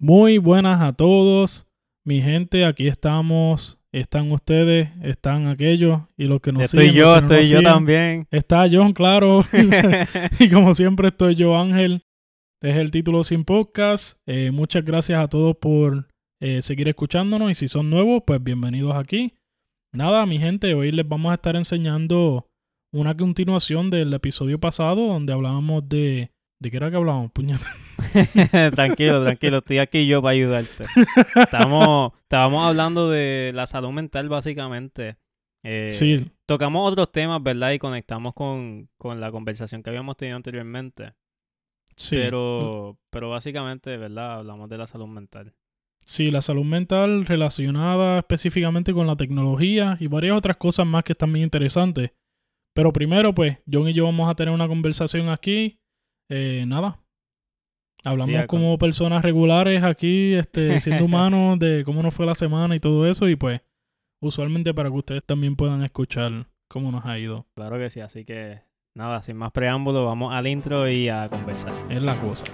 Muy buenas a todos, mi gente, aquí estamos, están ustedes, están aquellos y los que nos estoy siguen. yo, estoy yo siguen. también. Está John, claro, y como siempre estoy yo, Ángel. Es el título sin podcast. Eh, muchas gracias a todos por eh, seguir escuchándonos y si son nuevos, pues bienvenidos aquí. Nada, mi gente, hoy les vamos a estar enseñando una continuación del episodio pasado donde hablábamos de... ¿De qué era que hablábamos, puñeta? tranquilo, tranquilo, estoy aquí yo para ayudarte. Estamos, estábamos hablando de la salud mental básicamente. Eh, Sí, Tocamos otros temas, ¿verdad? Y conectamos con, con la conversación que habíamos tenido anteriormente. sí. Pero, pero básicamente, ¿verdad? Hablamos de la salud mental. Sí, la salud mental relacionada específicamente con la tecnología y varias otras cosas más que están muy interesantes. Pero primero, pues, John y yo vamos a tener una conversación aquí. Eh, nada. Hablamos Sí, como personas regulares aquí, este, siendo humanos, de cómo nos fue la semana y todo eso. Y pues, usualmente para que ustedes también puedan escuchar cómo nos ha ido. Claro que sí, así que nada, sin más preámbulos, vamos al intro y a conversar. Es la cosa.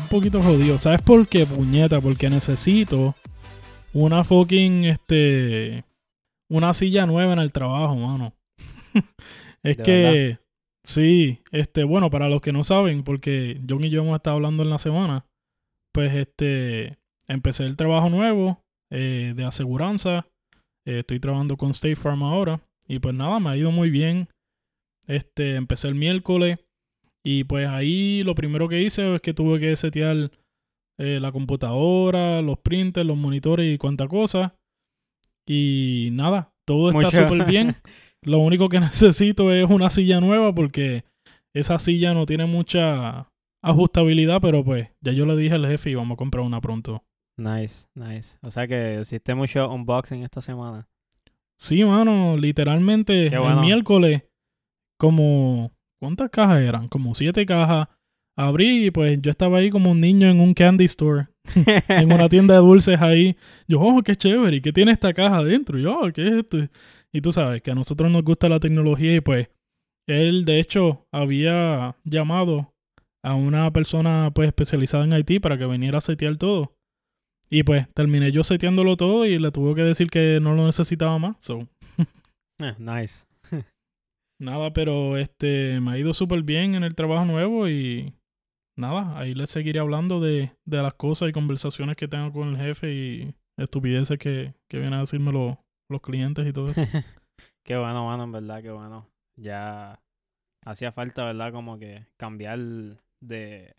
Un poquito jodido. ¿Sabes por qué, puñeta? Porque necesito una fucking, este... Una silla nueva en el trabajo, mano. es ¿De que... verdad? Sí, este, bueno, para los que no saben, porque John y yo hemos estado hablando en la semana, pues este, empecé el trabajo nuevo eh, de aseguranza, eh, estoy trabajando con State Farm ahora, y pues nada, me ha ido muy bien. Este, empecé el miércoles, y pues ahí lo primero que hice es que tuve que setear eh, la computadora, los printers, los monitores y cuánta cosa. Y nada, todo está súper bien. Lo único que necesito es una silla nueva porque esa silla no tiene mucha ajustabilidad, pero pues ya yo le dije al jefe y vamos a comprar una pronto. Nice, nice. O sea que hiciste mucho unboxing esta semana. Sí, mano, literalmente el miércoles, como, ¿cuántas cajas eran? Como siete cajas. Abrí y pues yo estaba ahí como un niño en un candy store, en una tienda de dulces ahí. Yo, oh, qué chévere, ¿y qué tiene esta caja adentro? Y yo, oh, ¿qué es esto? Y tú sabes que a nosotros nos gusta la tecnología y pues él de hecho había llamado a una persona pues especializada en IT para que viniera a setear todo. Y pues terminé yo seteándolo todo y le tuve que decir que no lo necesitaba más. So, Eh, nice. Nada, pero este me ha ido súper bien en el trabajo nuevo y nada, ahí les seguiré hablando de, de las cosas y conversaciones que tengo con el jefe y estupideces que, que vienen a decirme los, los clientes y todo eso. Qué bueno, mano, en verdad, qué bueno. Ya hacía falta, ¿verdad? Como que cambiar de,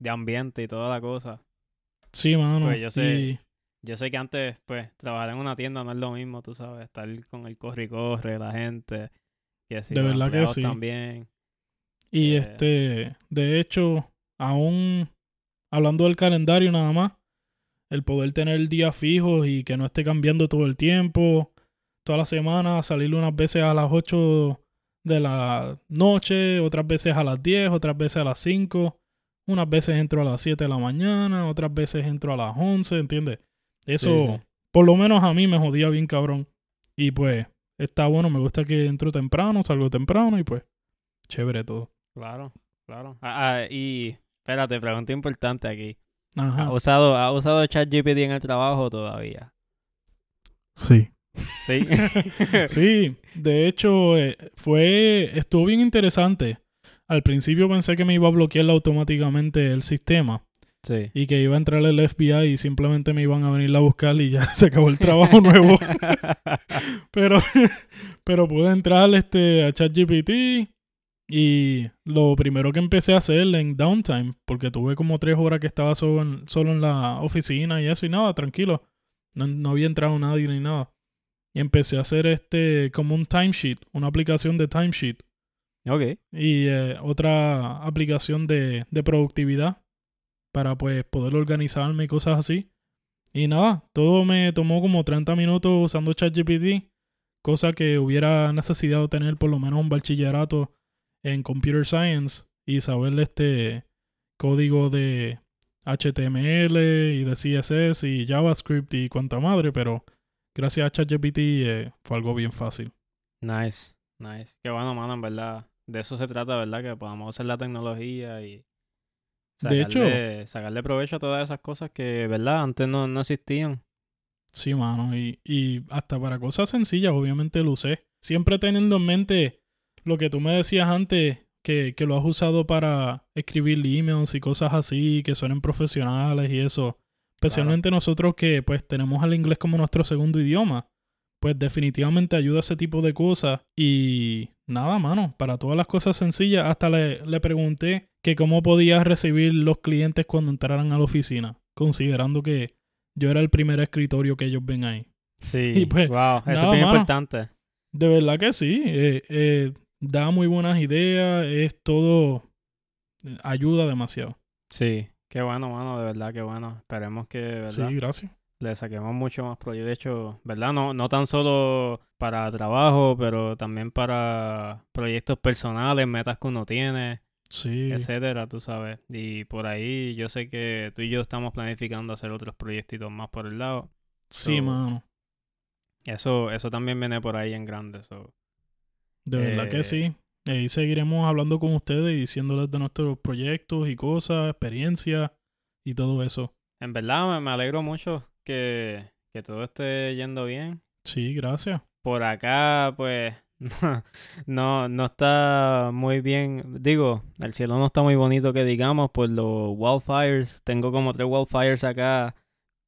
de ambiente y toda la cosa. Sí, mano. Pues yo sé- y- Yo sé que antes, pues, trabajar en una tienda no es lo mismo, tú sabes, estar con el corre y corre, la gente, que si De verdad que sí. también. Y Eh. este, de hecho, aún hablando del calendario nada más, el poder tener días fijos y que no esté cambiando todo el tiempo, toda la semana, salir unas veces a las 8 de la noche, otras veces a las 10, otras veces a las 5, unas veces entro a las 7 de la mañana, otras veces entro a las 11, ¿entiendes? Eso, Sí, sí. por lo menos a mí me jodía bien cabrón. Y pues, está bueno, me gusta que entro temprano, salgo temprano y pues, chévere todo. Claro, claro. Ah, ah, y espérate, pregunta importante aquí. Ajá. ¿Has usado, ¿has usado ChatGPT en el trabajo todavía? Sí. Sí. Sí, de hecho, eh, fue, estuvo bien interesante. Al principio pensé que me iba a bloquear automáticamente el sistema sí. y que iba a entrar el FBI y simplemente me iban a venir a buscar y ya se acabó el trabajo nuevo. Pero, pero pude entrar este, a ChatGPT y lo primero que empecé a hacer en downtime, porque tuve como tres horas que estaba solo en, solo en la oficina y eso y nada, tranquilo. No, no había entrado nadie ni nada. Y empecé a hacer este como un timesheet, una aplicación de timesheet ok. y eh, otra aplicación de, de productividad para pues poder organizarme y cosas así. Y nada, todo me tomó como 30 minutos usando ChatGPT, cosa que hubiera necesitado tener por lo menos un bachillerato en Computer Science y saber este código de HTML y de CSS y JavaScript y cuanta madre, pero gracias a ChatGPT eh, fue algo bien fácil. Nice, nice. Qué bueno, mano, en verdad. De eso se trata, ¿verdad? Que podamos usar la tecnología y De hecho- sacarle, provecho a todas esas cosas que, ¿verdad? Antes no, no existían. Sí, mano, y, y hasta para cosas sencillas, obviamente lo usé. Siempre teniendo en mente lo que tú me decías antes, que, que lo has usado para escribir emails y cosas así, que suenen profesionales y eso. Especialmente nosotros que pues tenemos el inglés como nuestro segundo idioma. Pues definitivamente ayuda a ese tipo de cosas. Y nada, mano, para todas las cosas sencillas, hasta le, le pregunté que cómo podía recibir los clientes cuando entraran a la oficina, considerando que yo era el primer escritorio que ellos ven ahí. Sí, pues, wow, eso es bien mano. importante. De verdad que sí. eh, eh, da muy buenas ideas. Es todo. Ayuda demasiado. Sí, qué bueno, mano, de verdad, qué bueno. Esperemos que, ¿verdad? Sí, gracias. le saquemos mucho más provecho. De hecho, ¿verdad? No, no tan solo para trabajo, pero también para proyectos personales, metas que uno tiene, Sí. etcétera, tú sabes. Y por ahí yo sé que tú y yo estamos planificando hacer otros proyectitos más por el lado. Sí, So, mano. Eso, eso también viene por ahí en grande. so. De verdad eh, que sí. Y ahí seguiremos hablando con ustedes y diciéndoles de nuestros proyectos y cosas, experiencias y todo eso. En verdad me, me alegro mucho que, que todo esté yendo bien. Sí, gracias. Por acá, pues, no, no está muy bien. Digo, el cielo no está muy bonito que digamos por los wildfires. Tengo como tres wildfires acá,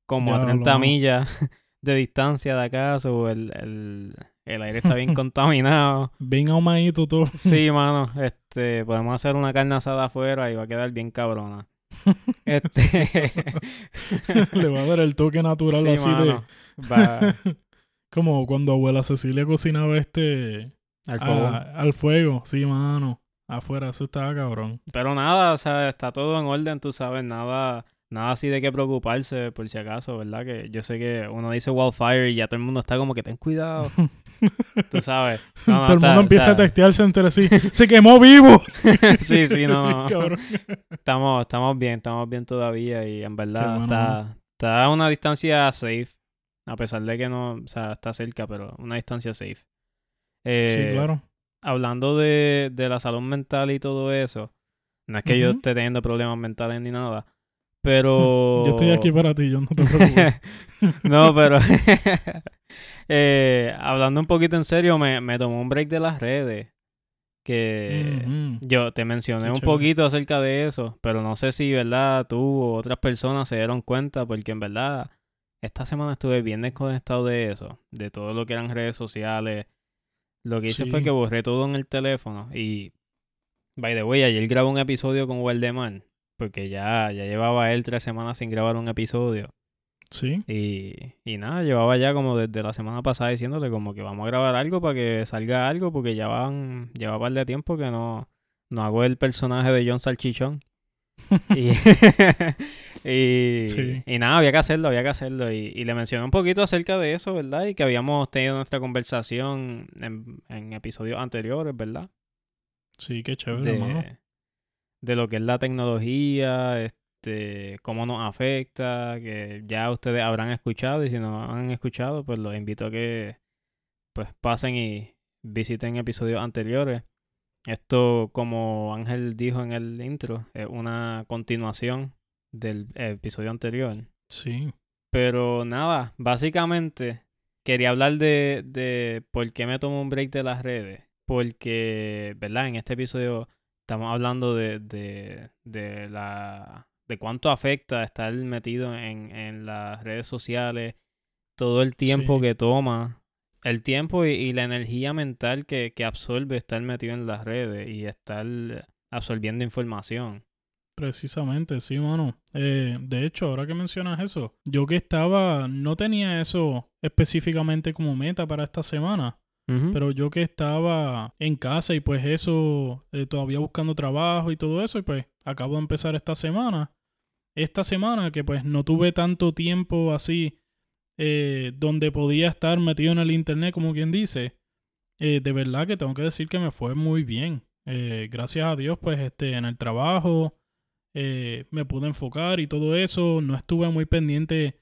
como a Diablo, 30 mano. millas de distancia de acá. so el, el, el aire está bien contaminado. Bien ahumadito todo. Sí, mano, este, podemos hacer una carne asada afuera y va a quedar bien cabrona. Este, Le va a dar el toque natural sí, así mano, va de. Como cuando abuela Cecilia cocinaba este. al fuego. a- al fuego. Sí, mano. Afuera, eso estaba cabrón. Pero nada, o sea, está todo en orden, tú sabes, nada, nada así de qué preocuparse por si acaso, ¿verdad? Que yo sé que uno dice wildfire y ya todo el mundo está como que ten cuidado, tú sabes. No, no, Todo el está- mundo o empieza sea, a textearse entre sí. ¡Se quemó vivo! sí, sí, no, no. Estamos, estamos bien, estamos bien todavía y en verdad bueno, está, está a una distancia safe, a pesar de que no, o sea, está cerca, pero una distancia safe. Eh, sí, claro. hablando de, de la salud mental y todo eso, no es que yo esté teniendo problemas mentales ni nada, pero... Yo estoy aquí para ti, yo no te preocupes. no, pero... eh, hablando un poquito en serio, me, me tomó un break de las redes. Que yo te mencioné Qué un chévere. poquito acerca de eso, pero no sé si, ¿verdad? Tú o otras personas se dieron cuenta, porque en verdad esta semana estuve bien desconectado de eso, de todo lo que eran redes sociales. Lo que hice fue que borré todo en el teléfono y, by the way, ayer grabé un episodio con Waldemar, porque ya, ya llevaba él tres semanas sin grabar un episodio. Sí. Y, y nada, llevaba ya como desde la semana pasada diciéndole como que vamos a grabar algo para que salga algo, porque ya van, lleva par de tiempo que no, no hago el personaje de John Salchichón. y, y, Sí. y nada, había que hacerlo, había que hacerlo. Y, y le mencioné un poquito acerca de eso, ¿verdad? Y que habíamos tenido nuestra conversación en, en episodios anteriores, ¿verdad? Sí, qué chévere, hermano. de, de lo que es la tecnología, este, cómo nos afecta, que ya ustedes habrán escuchado y si no han escuchado, pues los invito a que pues pasen y visiten episodios anteriores. Esto, como Ángel dijo en el intro, es una continuación del episodio anterior. Sí. Pero nada, básicamente quería hablar de, de por qué me tomo un break de las redes. Porque, ¿verdad? En este episodio estamos hablando de, de, de la de cuánto afecta estar metido en, en las redes sociales, todo el tiempo Sí. que toma, el tiempo y, y la energía mental que, que absorbe estar metido en las redes y estar absorbiendo información. Precisamente, sí, mano. Eh, de hecho, ahora que mencionas eso, yo que estaba, no tenía eso específicamente como meta para esta semana, pero yo que estaba en casa y pues eso, eh, todavía buscando trabajo y todo eso, y pues acabo de empezar esta semana. Esta semana que pues no tuve tanto tiempo así, eh, donde podía estar metido en el internet, como quien dice, eh, de verdad que tengo que decir que me fue muy bien. Eh, gracias a Dios, pues este, en el trabajo me pude enfocar y todo eso. No estuve muy pendiente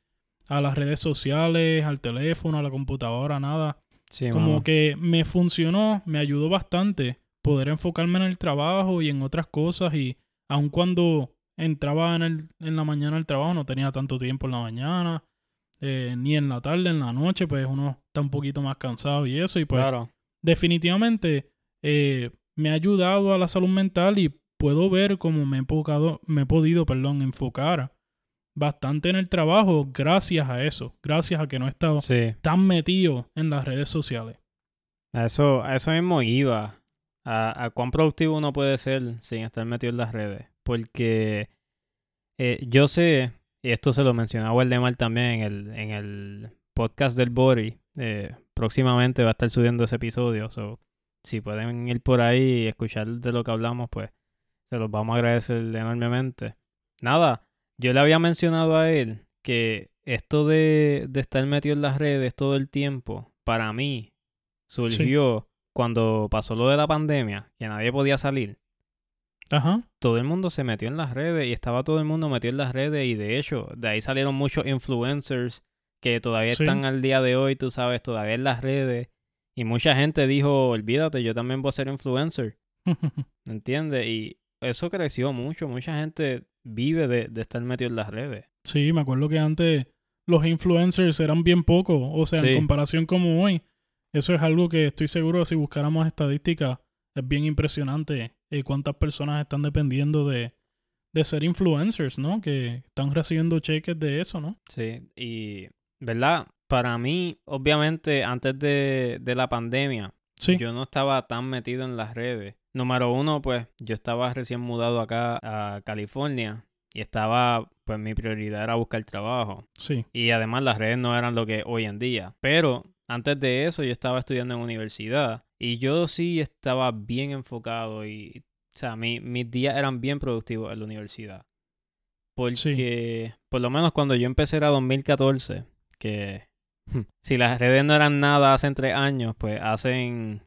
a las redes sociales, al teléfono, a la computadora, nada. Sí, Como que me funcionó, me ayudó bastante poder enfocarme en el trabajo y en otras cosas y aun cuando entraba en, el, en la mañana al trabajo no tenía tanto tiempo en la mañana, eh, ni en la tarde, en la noche, pues uno está un poquito más cansado y eso y pues Claro. definitivamente eh, me ha ayudado a la salud mental y puedo ver cómo me he, enfocado, me he podido perdón, enfocar bastante en el trabajo gracias a eso, gracias a que no he estado Sí. tan metido en las redes sociales. A eso, a eso mismo iba. A, a cuán productivo uno puede ser sin estar metido en las redes. Porque eh, yo sé, y esto se lo mencionaba Waldemar también en el, en el podcast del Bori. eh, próximamente va a estar subiendo ese episodio. So, si pueden ir por ahí y escuchar de lo que hablamos, pues se los vamos a agradecer enormemente. Nada, yo le había mencionado a él que esto de, de estar metido en las redes todo el tiempo, para mí, surgió cuando pasó lo de la pandemia, que nadie podía salir. Ajá. Todo el mundo se metió en las redes y estaba todo el mundo metido en las redes y de hecho, de ahí salieron muchos influencers que todavía Sí. están al día de hoy, tú sabes, todavía en las redes. Y mucha gente dijo, olvídate, yo también voy a ser influencer, ¿entiendes? Y eso creció mucho, mucha gente vive de, de estar metido en las redes. sí, me acuerdo que antes los influencers eran bien pocos, o sea, Sí. en comparación como hoy. Eso es algo que estoy seguro si buscáramos estadísticas es bien impresionante eh, cuántas personas están dependiendo de, de ser influencers, ¿no? Que están recibiendo cheques de eso, ¿no? Sí, y, ¿verdad? Para mí, obviamente, antes de, de la pandemia, Sí. yo no estaba tan metido en las redes. Número uno, pues, yo estaba recién mudado acá a California y estaba, pues, mi prioridad era buscar trabajo. Sí. Y además las redes no eran lo que hoy en día. Pero antes de eso yo estaba estudiando en universidad y yo sí estaba bien enfocado y, o sea, mi- mis días eran bien productivos en la universidad. Porque, por lo menos cuando yo empecé era 2014, que si las redes no eran nada hace tres años, pues hacen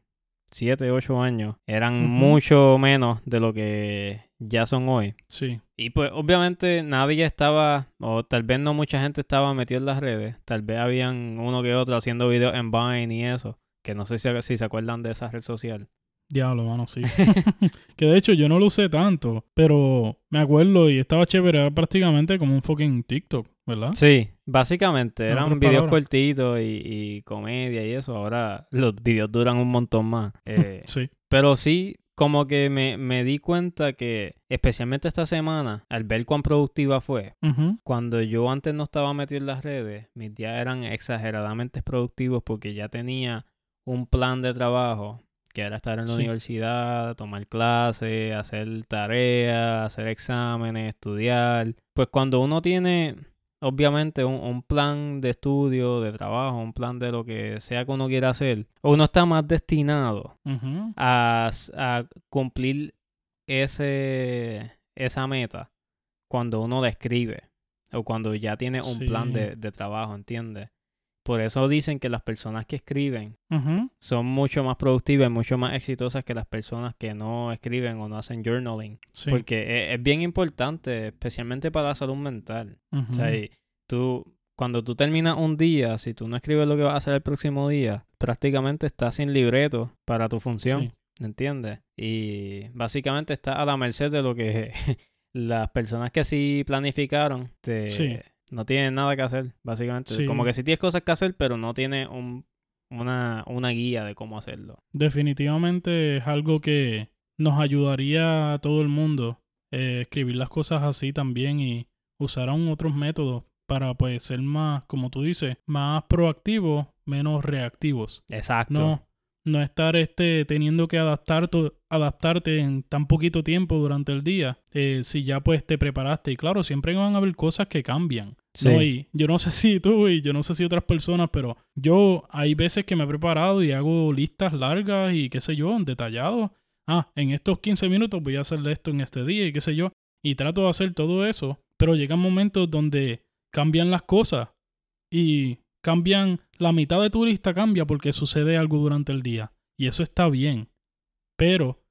siete, ocho años, eran mucho menos de lo que ya son hoy. Sí. Y pues obviamente nadie estaba, o tal vez no mucha gente estaba metida en las redes. Tal vez habían uno que otro haciendo videos en Vine y eso. Que no sé si, si se acuerdan de esa red social. Diablo, mano, sí. que de hecho yo no lo usé tanto, pero me acuerdo y estaba chévere, era prácticamente como un fucking TikTok, ¿verdad? Sí, básicamente En eran videos cortitos y, y comedia y eso. Ahora los videos duran un montón más. Eh, Sí. Pero sí, como que me, me di cuenta que, especialmente esta semana, al ver cuán productiva fue. Cuando yo antes no estaba metido en las redes, mis días eran exageradamente productivos porque ya tenía un plan de trabajo, que era estar en la Sí. universidad, tomar clases, hacer tareas, hacer exámenes, estudiar. Pues cuando uno tiene, obviamente, un, un plan de estudio, de trabajo, un plan de lo que sea que uno quiera hacer, uno está más destinado a, a cumplir ese, esa meta cuando uno la escribe o cuando ya tiene un plan de, de trabajo, ¿entiendes? Por eso dicen que las personas que escriben son mucho más productivas y mucho más exitosas que las personas que no escriben o no hacen journaling. Sí. Porque e- es, bien importante, especialmente para la salud mental. O sea, y tú, cuando tú terminas un día, si tú no escribes lo que vas a hacer el próximo día, prácticamente estás sin libreto para tu función. Sí. ¿Entiendes? Y básicamente está a la merced de lo que las personas que sí planificaron te- Sí. No tienen nada que hacer, básicamente. Sí. Como que sí tienes cosas que hacer, pero no tienes un, una, una guía de cómo hacerlo. Definitivamente es algo que nos ayudaría a todo el mundo eh, escribir las cosas así también y usar aún otros métodos para pues ser más, como tú dices, más proactivos, menos reactivos. Exacto. No, no estar este teniendo que adaptar tu- adaptarte en tan poquito tiempo durante el día. eh, si ya pues te preparaste. Y claro, siempre van a haber cosas que cambian. Sí. ¿no? Y yo no sé si tú y yo no sé si otras personas, pero yo hay veces que me he preparado y hago listas largas y qué sé yo, detallado. Ah, en estos 15 minutos voy a hacer esto en este día y qué sé yo. Y trato de hacer todo eso. Pero llegan momentos donde cambian las cosas y cambian, la mitad de tu lista cambia porque sucede algo durante el día. Y eso está bien. Pero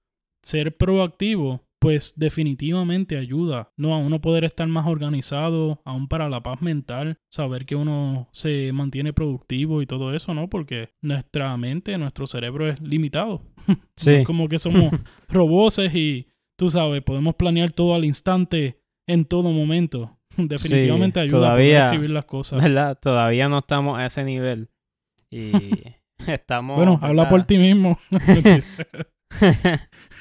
ser proactivo, pues definitivamente ayuda, ¿no? A uno poder estar más organizado, aún para la paz mental, saber que uno se mantiene productivo y todo eso, ¿no? Porque nuestra mente, nuestro cerebro es limitado. Sí. Es como que somos roboces y, tú sabes, podemos planear todo al instante, en todo momento. Definitivamente ayuda a poder todavía- escribir las cosas. ¿Verdad? Todavía no estamos a ese nivel. Y estamos. Bueno, habla por ti mismo.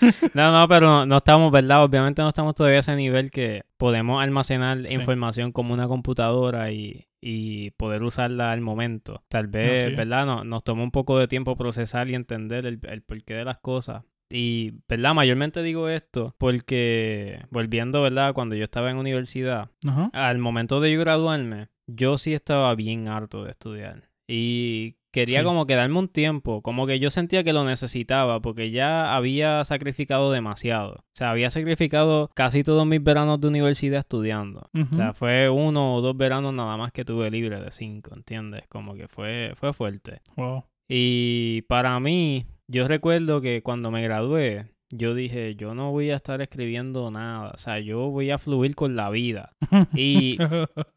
no, no, pero no, no estamos, ¿verdad? Obviamente no estamos todavía a ese nivel que podemos almacenar Sí. información como una computadora y, y poder usarla al momento. Tal vez, Así es. ¿verdad? No, nos toma un poco de tiempo procesar y entender el, el porqué de las cosas. Y, ¿verdad? Mayormente digo esto porque, volviendo, ¿verdad? Cuando yo estaba en universidad, Ajá. al momento de yo graduarme, yo sí estaba bien harto de estudiar. Y quería Sí. como que darme un tiempo, como que yo sentía que lo necesitaba, porque ya había sacrificado demasiado. O sea, había sacrificado casi todos mis veranos de universidad estudiando. O sea, fue uno o dos veranos nada más que tuve libre de cinco, ¿entiendes? Como que fue, fue fuerte. Wow. Y para mí, yo recuerdo que cuando me gradué, yo dije, yo no voy a estar escribiendo nada, o sea, yo voy a fluir con la vida. Y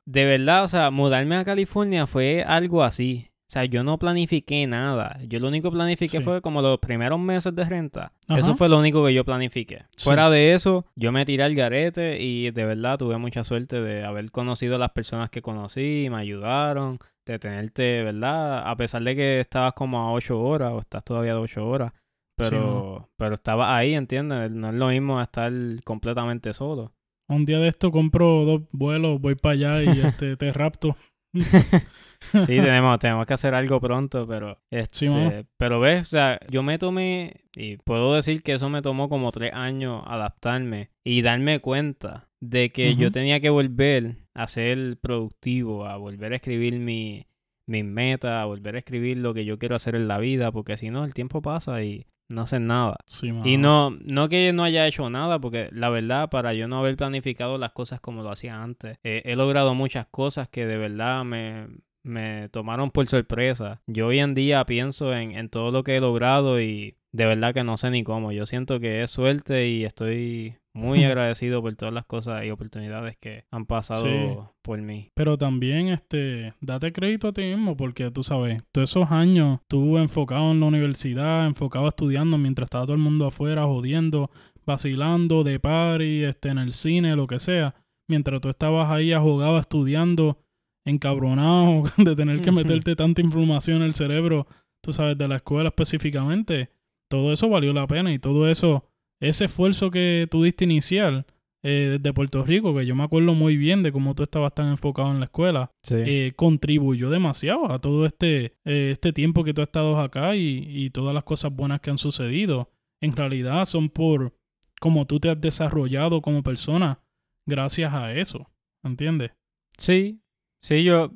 de verdad, o sea, mudarme a California fue algo así. O sea, yo no planifiqué nada. Yo lo único que planifiqué Sí. fue como los primeros meses de renta. Ajá. Eso fue lo único que yo planifiqué. Sí. Fuera de eso, yo me tiré al garete y de verdad tuve mucha suerte de haber conocido a las personas que conocí, me ayudaron, de tenerte, ¿verdad? A pesar de que estabas como a ocho horas o estás todavía de ocho horas. Pero, pero estabas ahí, ¿entiendes? No es lo mismo estar completamente solo. Un día de esto compro dos vuelos, voy para allá y este, te rapto. Sí, tenemos, tenemos que hacer algo pronto, pero este, pero ves, o sea, yo me tomé, y puedo decir que eso me tomó como tres años adaptarme y darme cuenta de que yo tenía que volver a ser productivo, a volver a escribir mi, mis metas, a volver a escribir lo que yo quiero hacer en la vida, porque si no, el tiempo pasa y no hacen nada. Sí. Y no, no que no haya hecho nada, porque la verdad, para yo no haber planificado las cosas como lo hacía antes, eh, he logrado muchas cosas que de verdad me, me tomaron por sorpresa. Yo hoy en día pienso en, en todo lo que he logrado y de verdad que no sé ni cómo. Yo siento que es suerte y estoy muy agradecido por todas las cosas y oportunidades que han pasado Sí. por mí. Pero también, este, date crédito a ti mismo porque tú sabes, todos esos años tú enfocado en la universidad, enfocado estudiando mientras estaba todo el mundo afuera jodiendo, vacilando, de party, este, en el cine, lo que sea, mientras tú estabas ahí ahogado estudiando, encabronado de tener que meterte tanta información en el cerebro, tú sabes, de la escuela específicamente, todo eso valió la pena y todo eso, ese esfuerzo que tú diste inicial, eh, desde Puerto Rico, que yo me acuerdo muy bien de cómo tú estabas tan enfocado en la escuela, Sí. eh, contribuyó demasiado a todo este, eh, este tiempo que tú has estado acá y, y todas las cosas buenas que han sucedido. En realidad son por cómo tú te has desarrollado como persona gracias a eso. ¿Entiendes? Sí, sí, yo,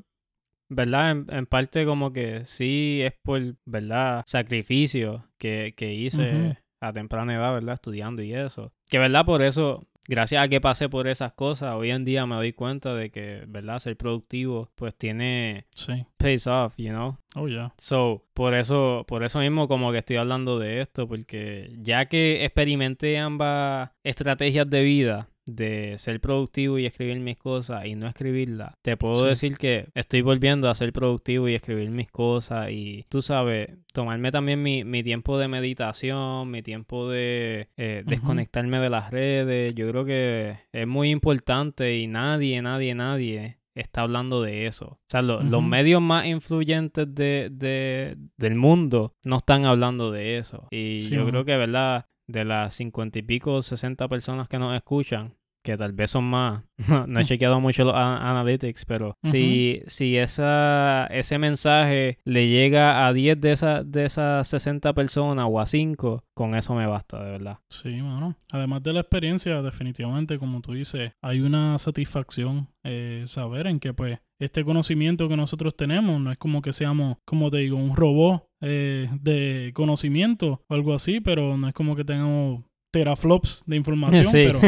¿verdad? En, en parte como que sí es por, ¿verdad? Sacrificio que, que hice. A temprana edad, ¿verdad? Estudiando y eso. Que, ¿verdad? Por eso, gracias a que pasé por esas cosas, hoy en día me doy cuenta de que, ¿verdad? Ser productivo, pues tiene Sí. pays off, you know? Oh, ya. So, por eso, por eso mismo como que estoy hablando de esto, porque ya que experimenté ambas estrategias de vida, de ser productivo y escribir mis cosas y no escribirlas, te puedo Sí. decir que estoy volviendo a ser productivo y escribir mis cosas y tú sabes, tomarme también mi, mi tiempo de meditación, mi tiempo de eh, desconectarme de las redes, yo creo que es muy importante y nadie, nadie, nadie está hablando de eso. O sea, lo- los medios más influyentes de, de- del mundo no están hablando de eso. Y Sí, yo creo que, ¿verdad? De las cincuenta y pico, sesenta personas que nos escuchan, que tal vez son más, no, no he chequeado mucho los a- analytics, pero si, si esa, ese mensaje le llega a 10 de, esas de esas 60 personas o a 5, con eso me basta, de verdad. Sí, mano. Además de la experiencia, definitivamente, como tú dices, hay una satisfacción eh, saber en que, pues, este conocimiento que nosotros tenemos no es como que seamos, como te digo, un robot eh, de conocimiento o algo así, pero no es como que tengamos teraflops de información, Sí. pero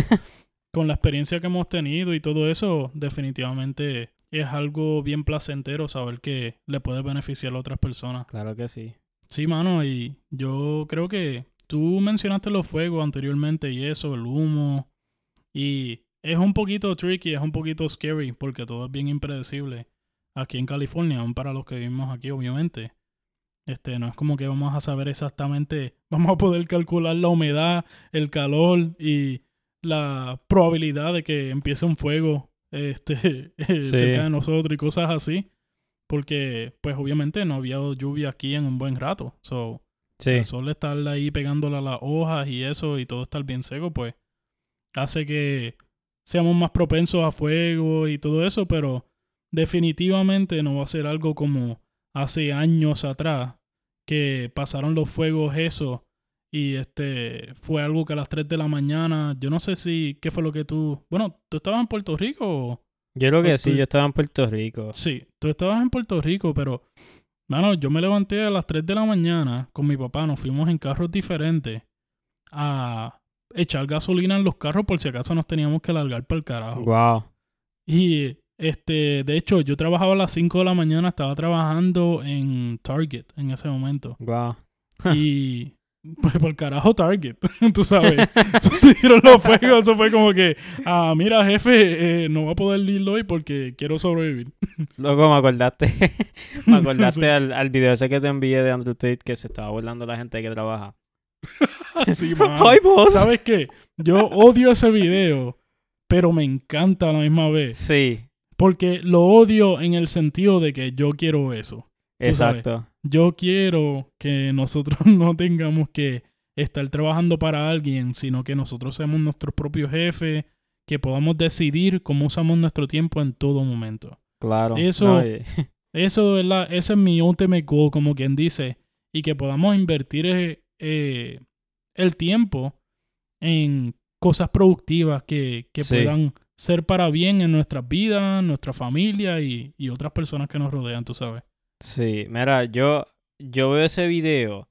con la experiencia que hemos tenido y todo eso, definitivamente es algo bien placentero saber que le puede beneficiar a otras personas. Claro que sí. Sí, mano, y yo creo que tú mencionaste los fuegos anteriormente y eso, el humo. Y es un poquito tricky, es un poquito scary porque todo es bien impredecible aquí en California, aún para los que vivimos aquí, obviamente. Este, no es como que vamos a saber exactamente, vamos a poder calcular la humedad, el calor y la probabilidad de que empiece un fuego este, cerca de nosotros y cosas así. Porque, pues obviamente no había lluvia aquí en un buen rato. So, el sol estar ahí pegándole a las hojas y eso y todo estar bien seco, pues hace que seamos más propensos a fuego y todo eso, pero definitivamente no va a ser algo como hace años atrás que pasaron los fuegos eso y este fue algo que a las 3 de la mañana, yo no sé si qué fue lo que tú, bueno, tú estabas en Puerto Rico o Yo creo que sí, yo estaba en Puerto Rico. Sí, tú estabas en Puerto Rico, pero Mano, yo me levanté a las 3 de la mañana con mi papá, nos fuimos en carros diferentes a echar gasolina en los carros por si acaso nos teníamos que largar para el carajo. Wow. Y este, de hecho, yo trabajaba a las 5 de la mañana, estaba trabajando en Target en ese momento. Wow. y pues por carajo Target, tú sabes. tiraron los fuegos, eso fue como que, ah, mira jefe, eh, no voy a poder ir hoy porque quiero sobrevivir. Luego me acordaste, me acordaste al, al video ese que te envié de Andrew Tate que se estaba burlando la gente que trabaja. sí, ¡Ay, vos! ¿Sabes qué? Yo odio ese video, pero me encanta a la misma vez. Sí. Porque lo odio en el sentido de que yo quiero eso. Exacto. Yo quiero que nosotros no tengamos que estar trabajando para alguien, sino que nosotros seamos nuestros propios jefes, que podamos decidir cómo usamos nuestro tiempo en todo momento. Claro. Eso, eso ese es mi ultimate goal, como quien dice, y que podamos invertir eh, eh, el tiempo en cosas productivas que, que puedan ser para bien en nuestras vidas, nuestra familia y, y otras personas que nos rodean, tú sabes. Sí, mira, yo, yo veo ese video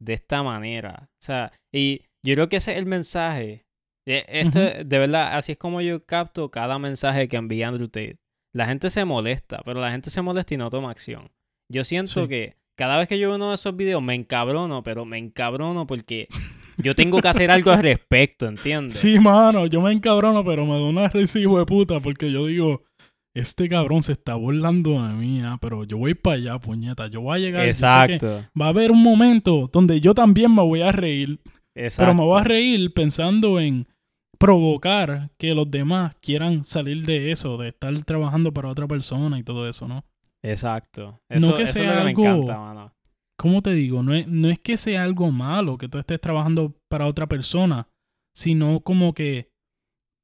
de esta manera. O sea, y yo creo que ese es el mensaje. E, este, De verdad, así es como yo capto cada mensaje que envía Andrew Tate. La gente se molesta, pero la gente se molesta y no toma acción. Yo siento que cada vez que yo veo uno de esos videos me encabrono, pero me encabrono porque yo tengo que hacer algo al respecto, ¿entiendes? Sí, mano, yo me encabrono, pero me da una recibo de puta porque yo digo, este cabrón se está burlando de mí, ah, pero yo voy para allá, puñeta, yo voy a llegar. Exacto. va a haber un momento donde yo también me voy a reír. Exacto. Pero me voy a reír pensando en provocar que los demás quieran salir de eso, de estar trabajando para otra persona y todo eso, ¿no? Exacto. Eso, no que sea algo, me encanta, mano. ¿Cómo te digo? No es, no es que sea algo malo que tú estés trabajando para otra persona, sino como que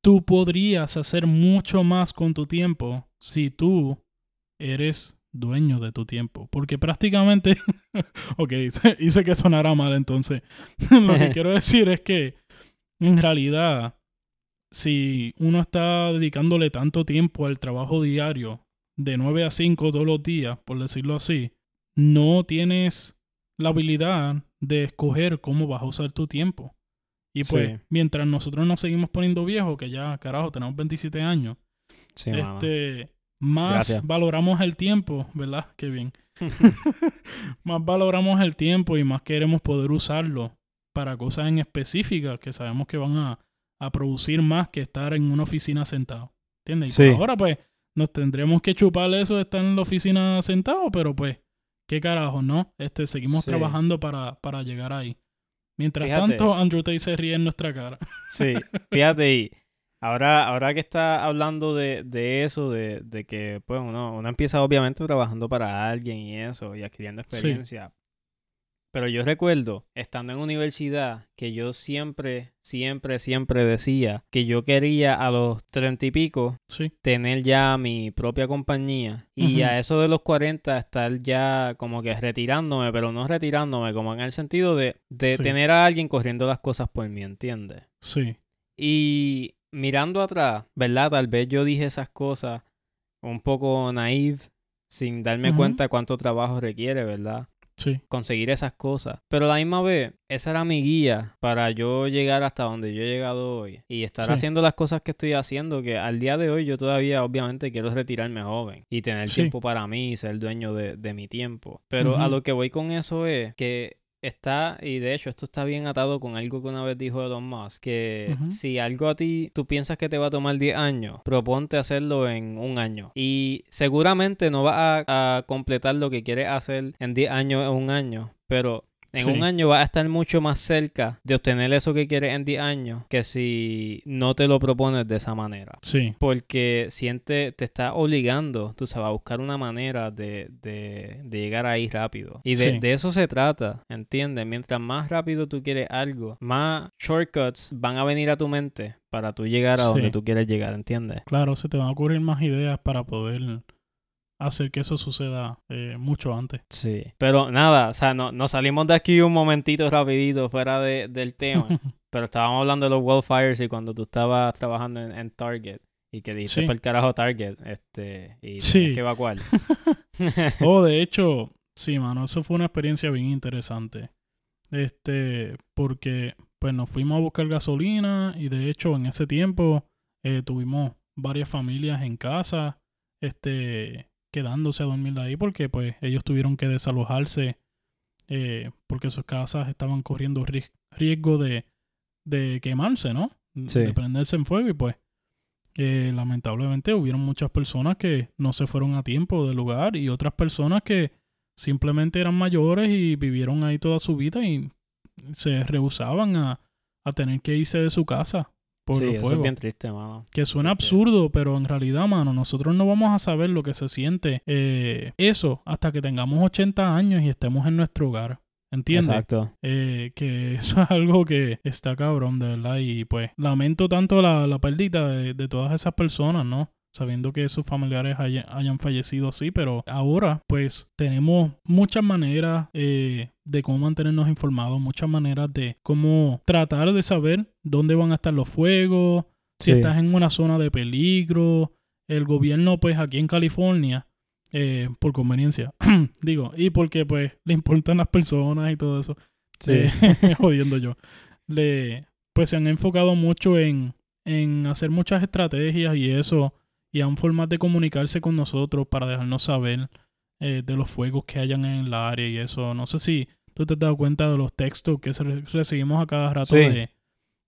tú podrías hacer mucho más con tu tiempo si tú eres dueño de tu tiempo. Porque prácticamente, ok, hice que sonara mal entonces. Lo que quiero decir es que en realidad, si uno está dedicándole tanto tiempo al trabajo diario, de 9 a 5 todos los días, por decirlo así, no tienes la habilidad de escoger cómo vas a usar tu tiempo. Y pues, mientras nosotros nos seguimos poniendo viejos, que ya, carajo, tenemos 27 años, este, más valoramos el tiempo, ¿verdad? Qué bien. más valoramos el tiempo y más queremos poder usarlo para cosas en específicas que sabemos que van a, producir más que estar en una oficina sentado. ¿Entiendes? Y ahora, pues, nos tendremos que chupar eso de estar en la oficina sentado, pero pues, qué carajo, ¿no? Este, seguimos trabajando para, para llegar ahí. Mientras tanto, Andrew Tate se ríe en nuestra cara. Sí, fíjate, y ahora, ahora que está hablando de, de eso, de, de, que pues uno, uno empieza obviamente trabajando para alguien y eso, y adquiriendo experiencia. Pero yo recuerdo, estando en universidad, que yo siempre, siempre, siempre decía que yo quería a los treinta y pico tener ya mi propia compañía. Y a eso de los cuarenta estar ya como que retirándome, pero no retirándome, como en el sentido de, de tener a alguien corriendo las cosas por mí, ¿entiendes? Sí. Y mirando atrás, ¿verdad? Tal vez yo dije esas cosas un poco naive, sin darme cuenta cuánto trabajo requiere, ¿verdad? Conseguir esas cosas. Pero a la misma vez, esa era mi guía para yo llegar hasta donde yo he llegado hoy. Y estar haciendo las cosas que estoy haciendo, que al día de hoy yo todavía obviamente quiero retirarme joven y tener tiempo para mí y ser dueño de, mi tiempo. Pero a lo que voy con eso es que está, y de hecho esto está bien atado con algo que una vez dijo Elon Musk, que si algo a ti tú piensas que te va a tomar 10 años, proponte hacerlo en un año. Y seguramente no vas a, a completar lo que quieres hacer en 10 años en un año, pero en Sí. un año vas a estar mucho más cerca de obtener eso que quieres en 10 años que si no te lo propones de esa manera. Sí, Porque siente, te está obligando, tú sabes, a buscar una manera de, de, de llegar ahí rápido. Y de, Sí. de eso se trata, ¿entiendes? Mientras más rápido tú quieres algo, más shortcuts van a venir a tu mente para tú llegar a Sí. donde tú quieres llegar, ¿entiendes? claro, se te van a ocurrir más ideas para poder hacer que eso suceda eh, mucho antes. Sí. Pero nada, o sea, no, nos salimos de aquí un momentito rapidito fuera de- del tema. pero estábamos hablando de los wildfires y cuando tú estabas trabajando en, en Target. Y que dijiste Sí. por el carajo Target, este, y Sí. que evacuar. oh, de hecho, sí, mano, eso fue una experiencia bien interesante. Este, porque pues nos fuimos a buscar gasolina y de hecho en ese tiempo eh, tuvimos varias familias en casa, este, quedándose a dormir de ahí porque pues ellos tuvieron que desalojarse eh, porque sus casas estaban corriendo ri- riesgo de, de quemarse, ¿no? Sí. De prenderse en fuego y pues eh, lamentablemente hubieron muchas personas que no se fueron a tiempo del lugar y otras personas que simplemente eran mayores y vivieron ahí toda su vida y se rehusaban a, a tener que irse de su casa por sí, los eso es fuegos. bien triste, mano. Que suena absurdo, pero en realidad, mano, nosotros no vamos a saber lo que se siente eh, eso hasta que tengamos 80 años y estemos en nuestro hogar. ¿Entiendes? Exacto. Eh, que eso es algo que está cabrón, de verdad. Y pues lamento tanto la, la pérdida de, de todas esas personas, ¿no? Sabiendo que sus familiares haya- hayan fallecido así, pero ahora pues tenemos muchas maneras eh, de cómo mantenernos informados, muchas maneras de cómo tratar de saber dónde van a estar los fuegos, si Sí. estás en una zona de peligro. El gobierno pues aquí en California eh, por conveniencia. Digo, y porque pues le importan las personas y todo eso. Sí. Eh, jodiendo yo. Le, pues se han enfocado mucho en, en hacer muchas estrategias y eso, y han formas de comunicarse con nosotros para dejarnos saber eh, de los fuegos que hayan en la área y eso. No sé si tú te has dado cuenta de los textos que recibimos a cada rato Sí. de,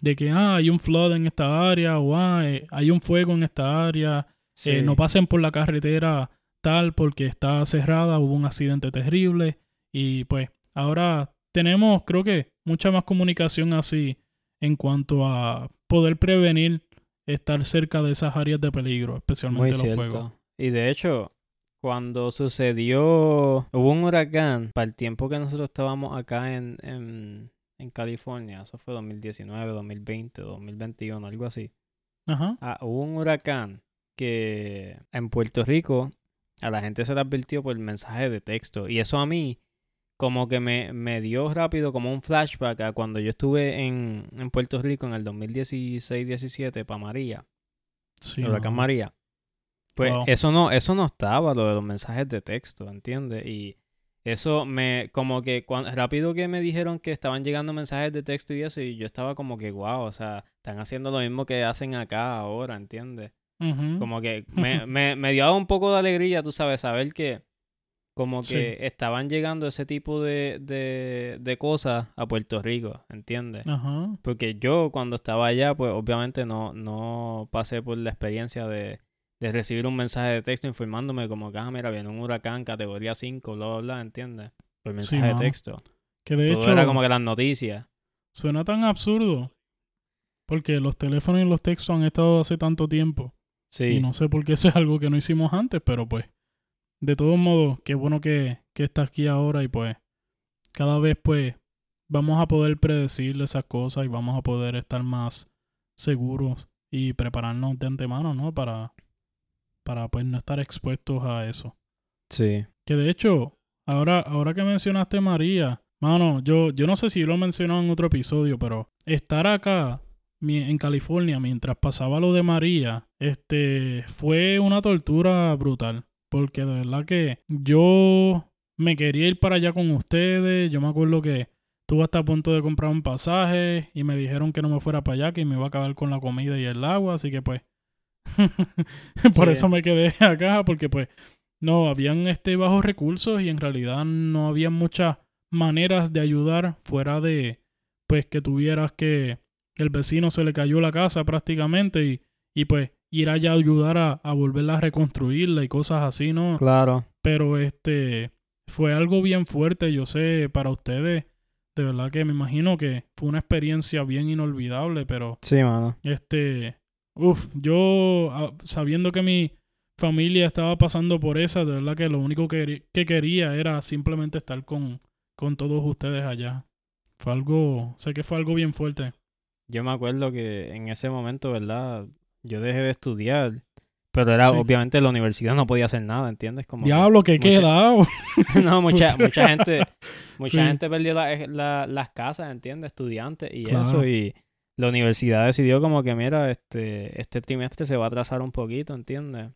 de que ah, hay un flood en esta área o ah, eh, hay un fuego en esta área. Sí. Eh, no pasen por la carretera tal porque está cerrada, hubo un accidente terrible y pues ahora tenemos creo que mucha más comunicación así en cuanto a poder prevenir estar cerca de esas áreas de peligro, Muy especialmente los cierto. fuegos. Y de hecho, cuando sucedió, hubo un huracán para el tiempo que nosotros estábamos acá en, en, en California, eso fue 2019, 2020, 2021, algo así. Ajá. Ah, hubo un huracán que en Puerto Rico a la gente se le advirtió por mensaje de texto. Y eso a mí como que me, me dio rápido como un flashback a cuando yo estuve en, en Puerto Rico en el 2016-17 para María, Sí, huracán mano. María. Pues Wow. eso no, eso no estaba, lo de los mensajes de texto, ¿entiendes? Y eso me, como que cuan- rápido que me dijeron que estaban llegando mensajes de texto y eso, y yo estaba como que, wow, o sea, están haciendo lo mismo que hacen acá ahora, ¿entiendes? Como que me, me, me dio un poco de alegría, tú sabes, saber que como que Sí. estaban llegando ese tipo de, de, de cosas a Puerto Rico, ¿entiendes? Ajá. Porque yo cuando estaba allá, pues obviamente no, no pasé por la experiencia de, de recibir un mensaje de texto informándome como que, ah, mira, viene un huracán categoría 5, bla, bla, bla, ¿entiendes? Por mensaje de texto. Que de Todo hecho era como que las noticias. suena tan absurdo porque los teléfonos y los textos han estado hace tanto tiempo. Sí, Y no sé por qué eso es algo que no hicimos antes, pero pues, de todos modos, qué bueno que, que está aquí ahora y pues, cada vez pues, vamos a poder predecir esas cosas y vamos a poder estar más seguros y prepararnos de antemano, ¿no? Para, para pues no estar expuestos a eso. sí, Que de hecho, ahora, ahora que mencionaste María, mano, yo, yo no sé si lo mencionó en otro episodio, pero estar acá en California mientras pasaba lo de María, este, fue una tortura brutal. Porque de verdad que yo me quería ir para allá con ustedes. Yo me acuerdo que estuve hasta a punto de comprar un pasaje y me dijeron que no me fuera para allá, que me iba a acabar con la comida y el agua. Así que pues, por Sí. eso me quedé acá, porque pues no, habían este bajos recursos y en realidad no había muchas maneras de ayudar fuera de, pues, que tuvieras que el vecino se le cayó la casa prácticamente y, y pues ir allá a ayudar a, a volverla a reconstruirla y cosas así, ¿no? Claro. Pero este fue algo bien fuerte, yo sé, para ustedes. De verdad que me imagino que fue una experiencia bien inolvidable, pero Sí, mano. este, uff, yo ah, sabiendo que mi familia estaba pasando por esa, de verdad que lo único que, que quería era simplemente estar con, con todos ustedes allá. Fue algo, sé que fue algo bien fuerte. Yo me acuerdo que en ese momento, ¿verdad? Yo dejé de estudiar. Pero era, Sí. obviamente, la universidad no podía hacer nada, ¿entiendes? Como que- Diablo, que mucha- quedado. no, mucha, mucha gente, mucha Sí. gente perdió la- la- las casas, ¿entiendes? Estudiantes y Claro. eso. Y la universidad decidió como que, mira, este, este trimestre se va a atrasar un poquito, ¿entiendes?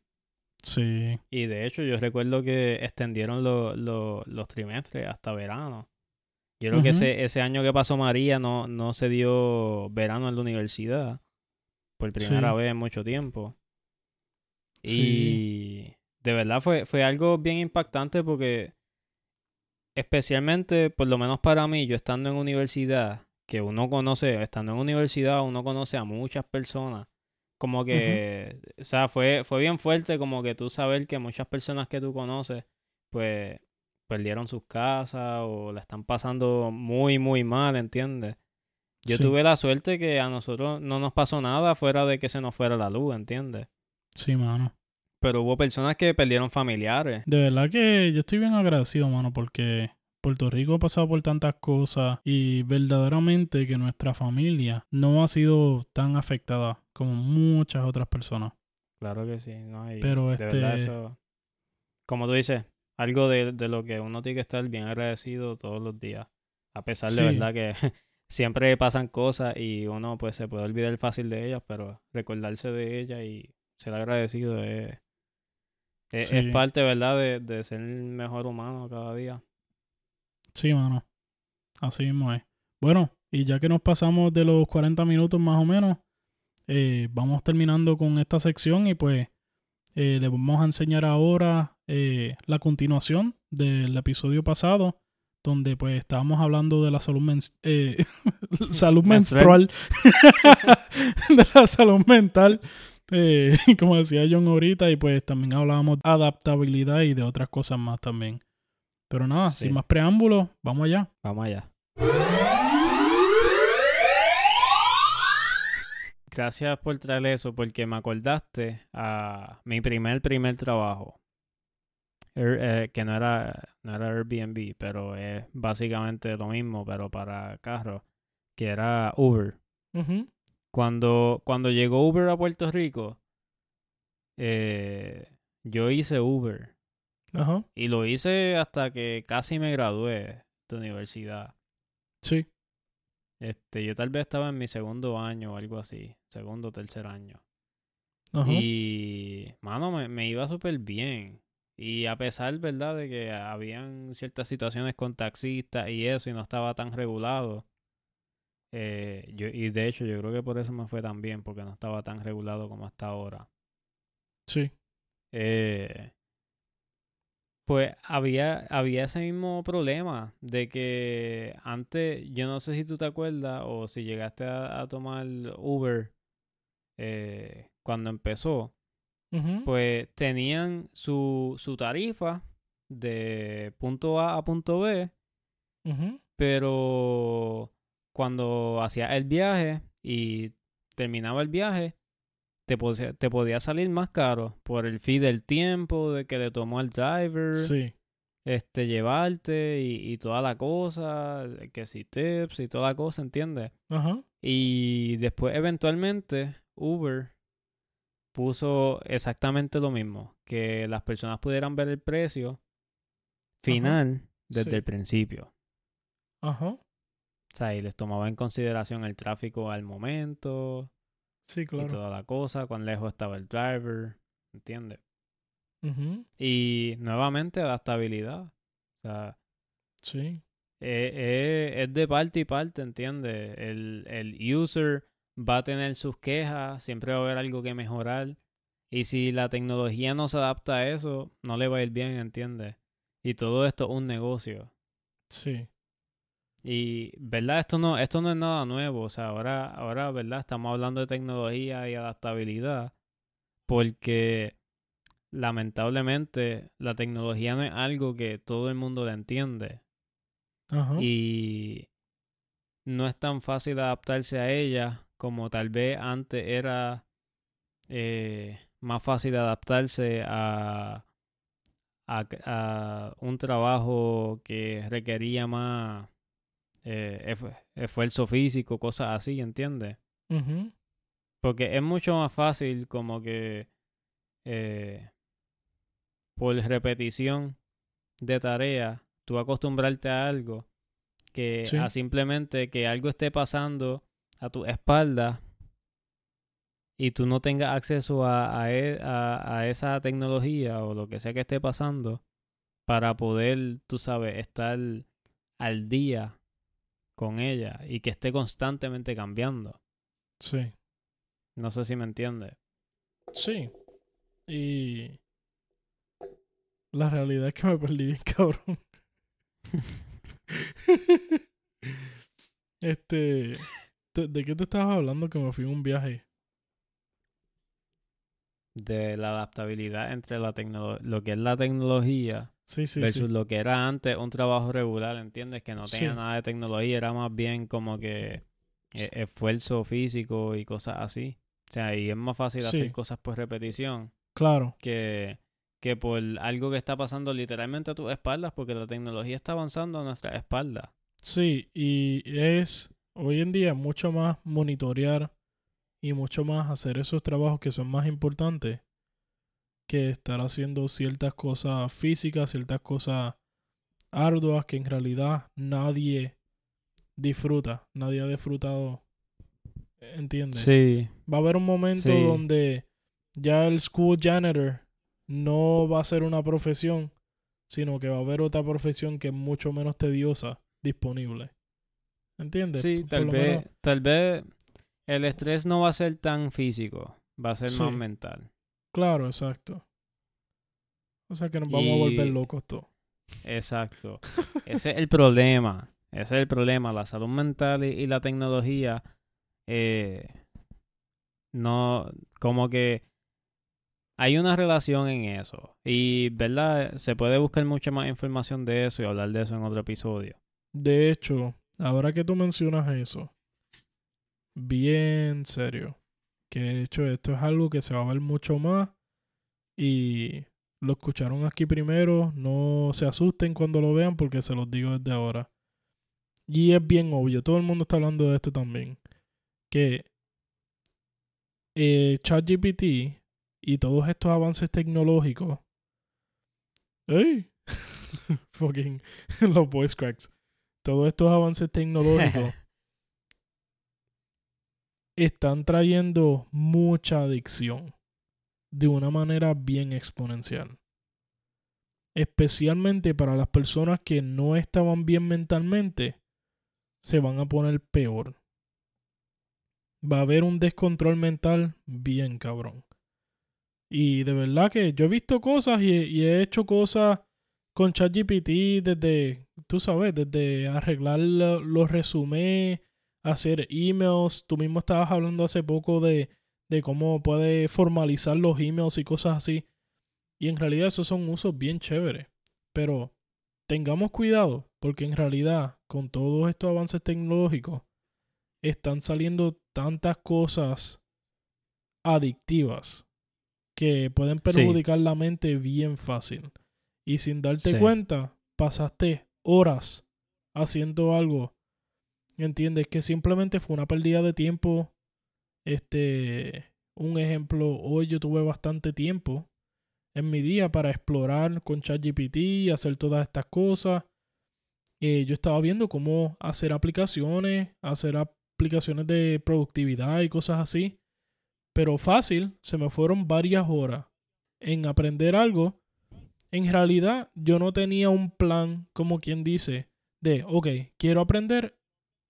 Sí, Y de hecho, yo recuerdo que extendieron lo- lo- los trimestres hasta verano. Yo creo que ese, ese año que pasó María no, no se dio verano en la universidad. Por primera Sí. vez en mucho tiempo. Sí. Y de verdad fue, fue algo bien impactante porque especialmente, por lo menos para mí, yo estando en universidad, que uno conoce, estando en universidad, uno conoce a muchas personas. Como que, o sea, fue, fue bien fuerte como que tú saber que muchas personas que tú conoces, pues, perdieron sus casas o la están pasando muy, muy mal, ¿entiendes? Yo sí, tuve la suerte que a nosotros no nos pasó nada fuera de que se nos fuera la luz, ¿entiendes? sí, mano. Pero hubo personas que perdieron familiares. De verdad que yo estoy bien agradecido, mano, porque Puerto Rico ha pasado por tantas cosas y verdaderamente que nuestra familia no ha sido tan afectada como muchas otras personas. Claro que sí, ¿no? Y Pero de verdad este- eso, como tú dices, algo de, de lo que uno tiene que estar bien agradecido todos los días. A pesar de Sí. verdad que siempre pasan cosas y uno pues se puede olvidar fácil de ellas, pero recordarse de ellas y ser agradecido es, es, parte, ¿verdad? De, de ser mejor humano cada día. Sí, mano. Así mismo es. Bueno, y ya que nos pasamos de los 40 minutos más o menos, eh, vamos terminando con esta sección y pues eh, les vamos a enseñar ahora eh, la continuación del episodio pasado, donde pues estábamos hablando de la salud, men- eh, salud menstrual, de la salud mental, eh, como decía John ahorita, y pues también hablábamos de adaptabilidad y de otras cosas más también. Pero nada, Sí. sin más preámbulos, vamos allá. Vamos allá. Gracias por traer eso, porque me acordaste a mi primer, primer trabajo. Air- eh, que no era, no era Airbnb, pero es básicamente lo mismo, pero para carros, que era Uber. Cuando, cuando llegó Uber a Puerto Rico, eh, yo hice Uber. Y lo hice hasta que casi me gradué de universidad. Sí. Este, yo tal vez estaba en mi segundo año o algo así, segundo o tercer año. Y, mano, me, me iba súper bien. Y a pesar, ¿verdad?, de que habían ciertas situaciones con taxistas y eso, y no estaba tan regulado. eh, yo, y de hecho, yo creo que por eso me fue tan bien, porque no estaba tan regulado como hasta ahora. Sí. Eh, pues había, había ese mismo problema de que antes, yo no sé si tú te acuerdas o si llegaste a, a tomar Uber eh, cuando empezó, Pues tenían su, su tarifa de punto A a punto B, pero cuando hacía el viaje y terminaba el viaje, te podía, te podía salir más caro por el fee del tiempo de que le tomó al driver, Sí. este, llevarte y, y toda la cosa, que si tips y toda la cosa, ¿entiendes? Ajá. Y después eventualmente Uber puso exactamente lo mismo, que las personas pudieran ver el precio final desde Sí. el principio. Ajá. O sea, y les tomaba en consideración el tráfico al momento Sí, y claro. toda la cosa, cuán lejos estaba el driver, ¿entiendes? Ujú. Y nuevamente adaptabilidad. O sea, Sí. eh, eh, es de parte y parte, ¿entiendes? El, el user va a tener sus quejas, siempre va a haber algo que mejorar. Y si la tecnología no se adapta a eso, no le va a ir bien, ¿entiendes? Y todo esto es un negocio. Sí. Y, ¿verdad? Esto no, esto no es nada nuevo. O sea, ahora, ahora, ¿verdad? Estamos hablando de tecnología y adaptabilidad. Porque lamentablemente la tecnología no es algo que todo el mundo le entiende. Ajá. Y no es tan fácil adaptarse a ella como tal vez antes era eh, más fácil adaptarse a, a, a un trabajo que requería más eh, esf- esfuerzo físico, cosas así, ¿entiendes? Porque es mucho más fácil como que eh, por repetición de tarea, tú acostumbrarte a algo que Sí. a simplemente que algo esté pasando a tu espalda y tú no tengas acceso a, a, e- a- a esa tecnología o lo que sea que esté pasando para poder, tú sabes, estar al día con ella y que esté constantemente cambiando. Sí. No sé si me entiendes. Sí. Y la realidad es que me perdí bien, cabrón. este, ¿tú- ¿de qué tú estabas hablando que me fui en un viaje? de la adaptabilidad entre la lo que es la tecnología Sí, sí, versus sí. lo que era antes un trabajo regular, ¿entiendes? Que no tenía nada de tecnología, era más bien como que eh, esfuerzo físico y cosas así. O sea, y es más fácil hacer cosas por repetición Claro. que, que por algo que está pasando literalmente a tus espaldas, porque la tecnología está avanzando a nuestras espaldas. Sí, y es hoy en día mucho más monitorear y mucho más hacer esos trabajos que son más importantes que estar haciendo ciertas cosas físicas, ciertas cosas arduas que en realidad nadie disfruta, nadie ha disfrutado, ¿entiendes? Sí, Va a haber un momento Sí. donde ya el school janitor no va a ser una profesión, sino que va a haber otra profesión que es mucho menos tediosa disponible. ¿Entiendes? sí, tal vez, menos- tal vez el estrés no va a ser tan físico, va a ser más mental. claro, exacto. O sea que nos vamos a volver locos todos. Exacto. Ese es el problema. Ese es el problema. La salud mental y, y la tecnología eh, no, como que hay una relación en eso. Y, ¿verdad? Se puede buscar mucha más información de eso y hablar de eso en otro episodio. De hecho, ahora que tú mencionas eso, bien serio, que de hecho esto es algo que se va a ver mucho más y lo escucharon aquí primero, no se asusten cuando lo vean porque se los digo desde ahora. Y es bien obvio, todo el mundo está hablando de esto también, que eh, ChatGPT y todos estos avances tecnológicos, ¡Ey! Fucking los voice cracks. Todos estos avances tecnológicos están trayendo mucha adicción de una manera bien exponencial. Especialmente para las personas que no estaban bien mentalmente, se van a poner peor. Va a haber un descontrol mental bien cabrón. Y de verdad que yo he visto cosas y, y he hecho cosas con ChatGPT desde, tú sabes, desde arreglar lo- los resumés, hacer emails. Tú mismo estabas hablando hace poco de, de cómo puede formalizar los emails y cosas así. Y en realidad esos son usos bien chéveres. Pero tengamos cuidado, porque en realidad con todos estos avances tecnológicos están saliendo tantas cosas adictivas que pueden Sí. perjudicar la mente bien fácil. Y sin darte Sí. cuenta, pasaste horas haciendo algo. ¿Entiendes? Que simplemente fue una pérdida de tiempo. Este, un ejemplo, hoy yo tuve bastante tiempo en mi día para explorar con ChatGPT y hacer todas estas cosas. Eh, yo estaba viendo cómo hacer aplicaciones, hacer aplicaciones de productividad y cosas así. Pero fácil, se me fueron varias horas en aprender algo. En realidad, yo no tenía un plan, como quien dice, de, ok, quiero aprender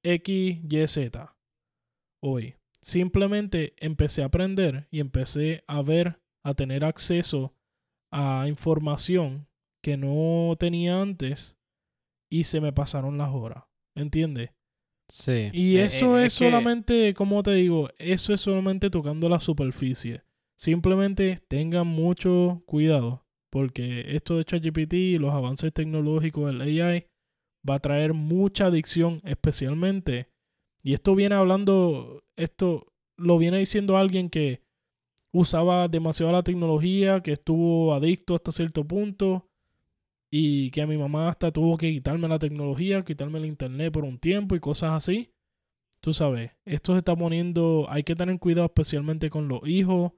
X, Y, Z hoy. Simplemente empecé a aprender y empecé a ver, a tener acceso a información que no tenía antes y se me pasaron las horas. ¿entiendes? Sí. Y Eh, eso eh, es que- solamente, como te digo, eso es solamente tocando la superficie. Simplemente tengan mucho cuidado, porque esto de ChatGPT y los avances tecnológicos del AI va a traer mucha adicción, especialmente. Y esto viene hablando, esto lo viene diciendo alguien que usaba demasiado la tecnología, que estuvo adicto hasta cierto punto y que a mi mamá hasta tuvo que quitarme la tecnología, quitarme el internet por un tiempo y cosas así. Tú sabes, esto se está poniendo, hay que tener cuidado especialmente con los hijos,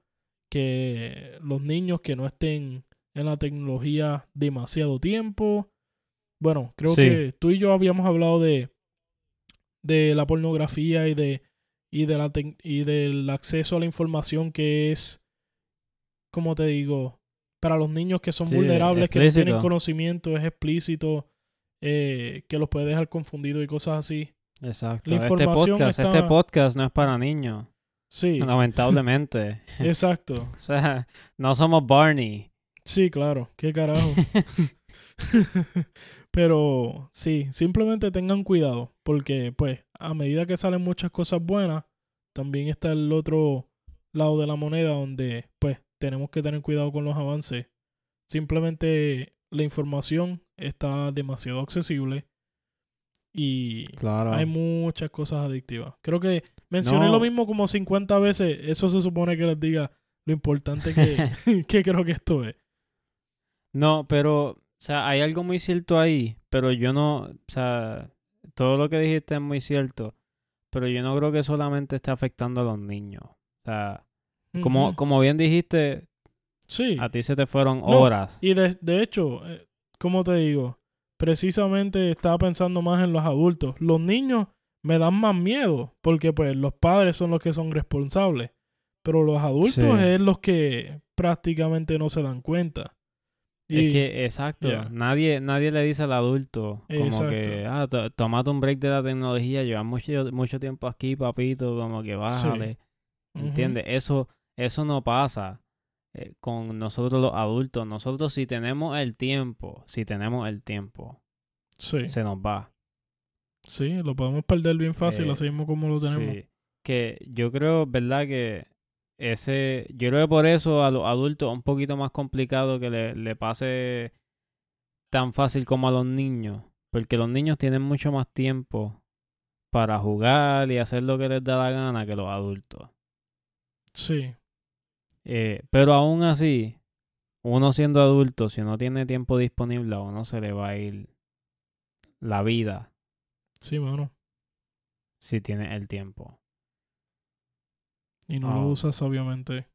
que los niños que no estén en la tecnología demasiado tiempo. Bueno, creo Sí. que tú y yo habíamos hablado de, de la pornografía y de y de la y del acceso a la información que es como te digo para los niños que son Sí, vulnerables que no tienen conocimiento es explícito eh, que los puede dejar confundidos y cosas así Exacto. la Este podcast, está- este podcast no es para niños. sí Lamentablemente. exacto o sea, no somos Barney. Sí claro qué carajo pero sí simplemente tengan cuidado porque pues a medida que salen muchas cosas buenas también está el otro lado de la moneda donde pues tenemos que tener cuidado con los avances simplemente la información está demasiado accesible y Claro. hay muchas cosas adictivas. Creo que mencioné No. lo mismo como 50 veces. Eso se supone que les diga lo importante que, que creo que esto es. No, pero, o sea, hay algo muy cierto ahí, pero yo no, o sea, todo lo que dijiste es muy cierto, pero yo no creo que solamente esté afectando a los niños. O sea, como, bien dijiste, Sí. a ti se te fueron No, horas. Y de, de hecho, eh, como te digo, precisamente estaba pensando más en los adultos. Los niños me dan más miedo porque pues los padres son los que son responsables. Pero los adultos Sí. es los que prácticamente no se dan cuenta. Y, Es que, exacto, Yeah. nadie, nadie le dice al adulto como Exacto. que, ah, to- tomate un break de la tecnología, llevas mucho, mucho tiempo aquí, papito, como que bájale. Ujú. ¿Entiendes? Eso, eso no pasa eh, con nosotros los adultos. Nosotros si tenemos el tiempo, si tenemos el tiempo, Sí. se nos va. Sí, lo podemos perder bien fácil, Eh, así mismo como lo tenemos. Sí. Que yo creo, ¿verdad? Que ese, yo creo que por eso a los adultos es un poquito más complicado que le, le pase tan fácil como a los niños. Porque los niños tienen mucho más tiempo para jugar y hacer lo que les da la gana que los adultos. Sí, Eh, pero aún así, uno siendo adulto, si no tiene tiempo disponible, a uno se le va a ir la vida sí, mano. si tiene el tiempo. Y no Ah. lo usas sabiamente.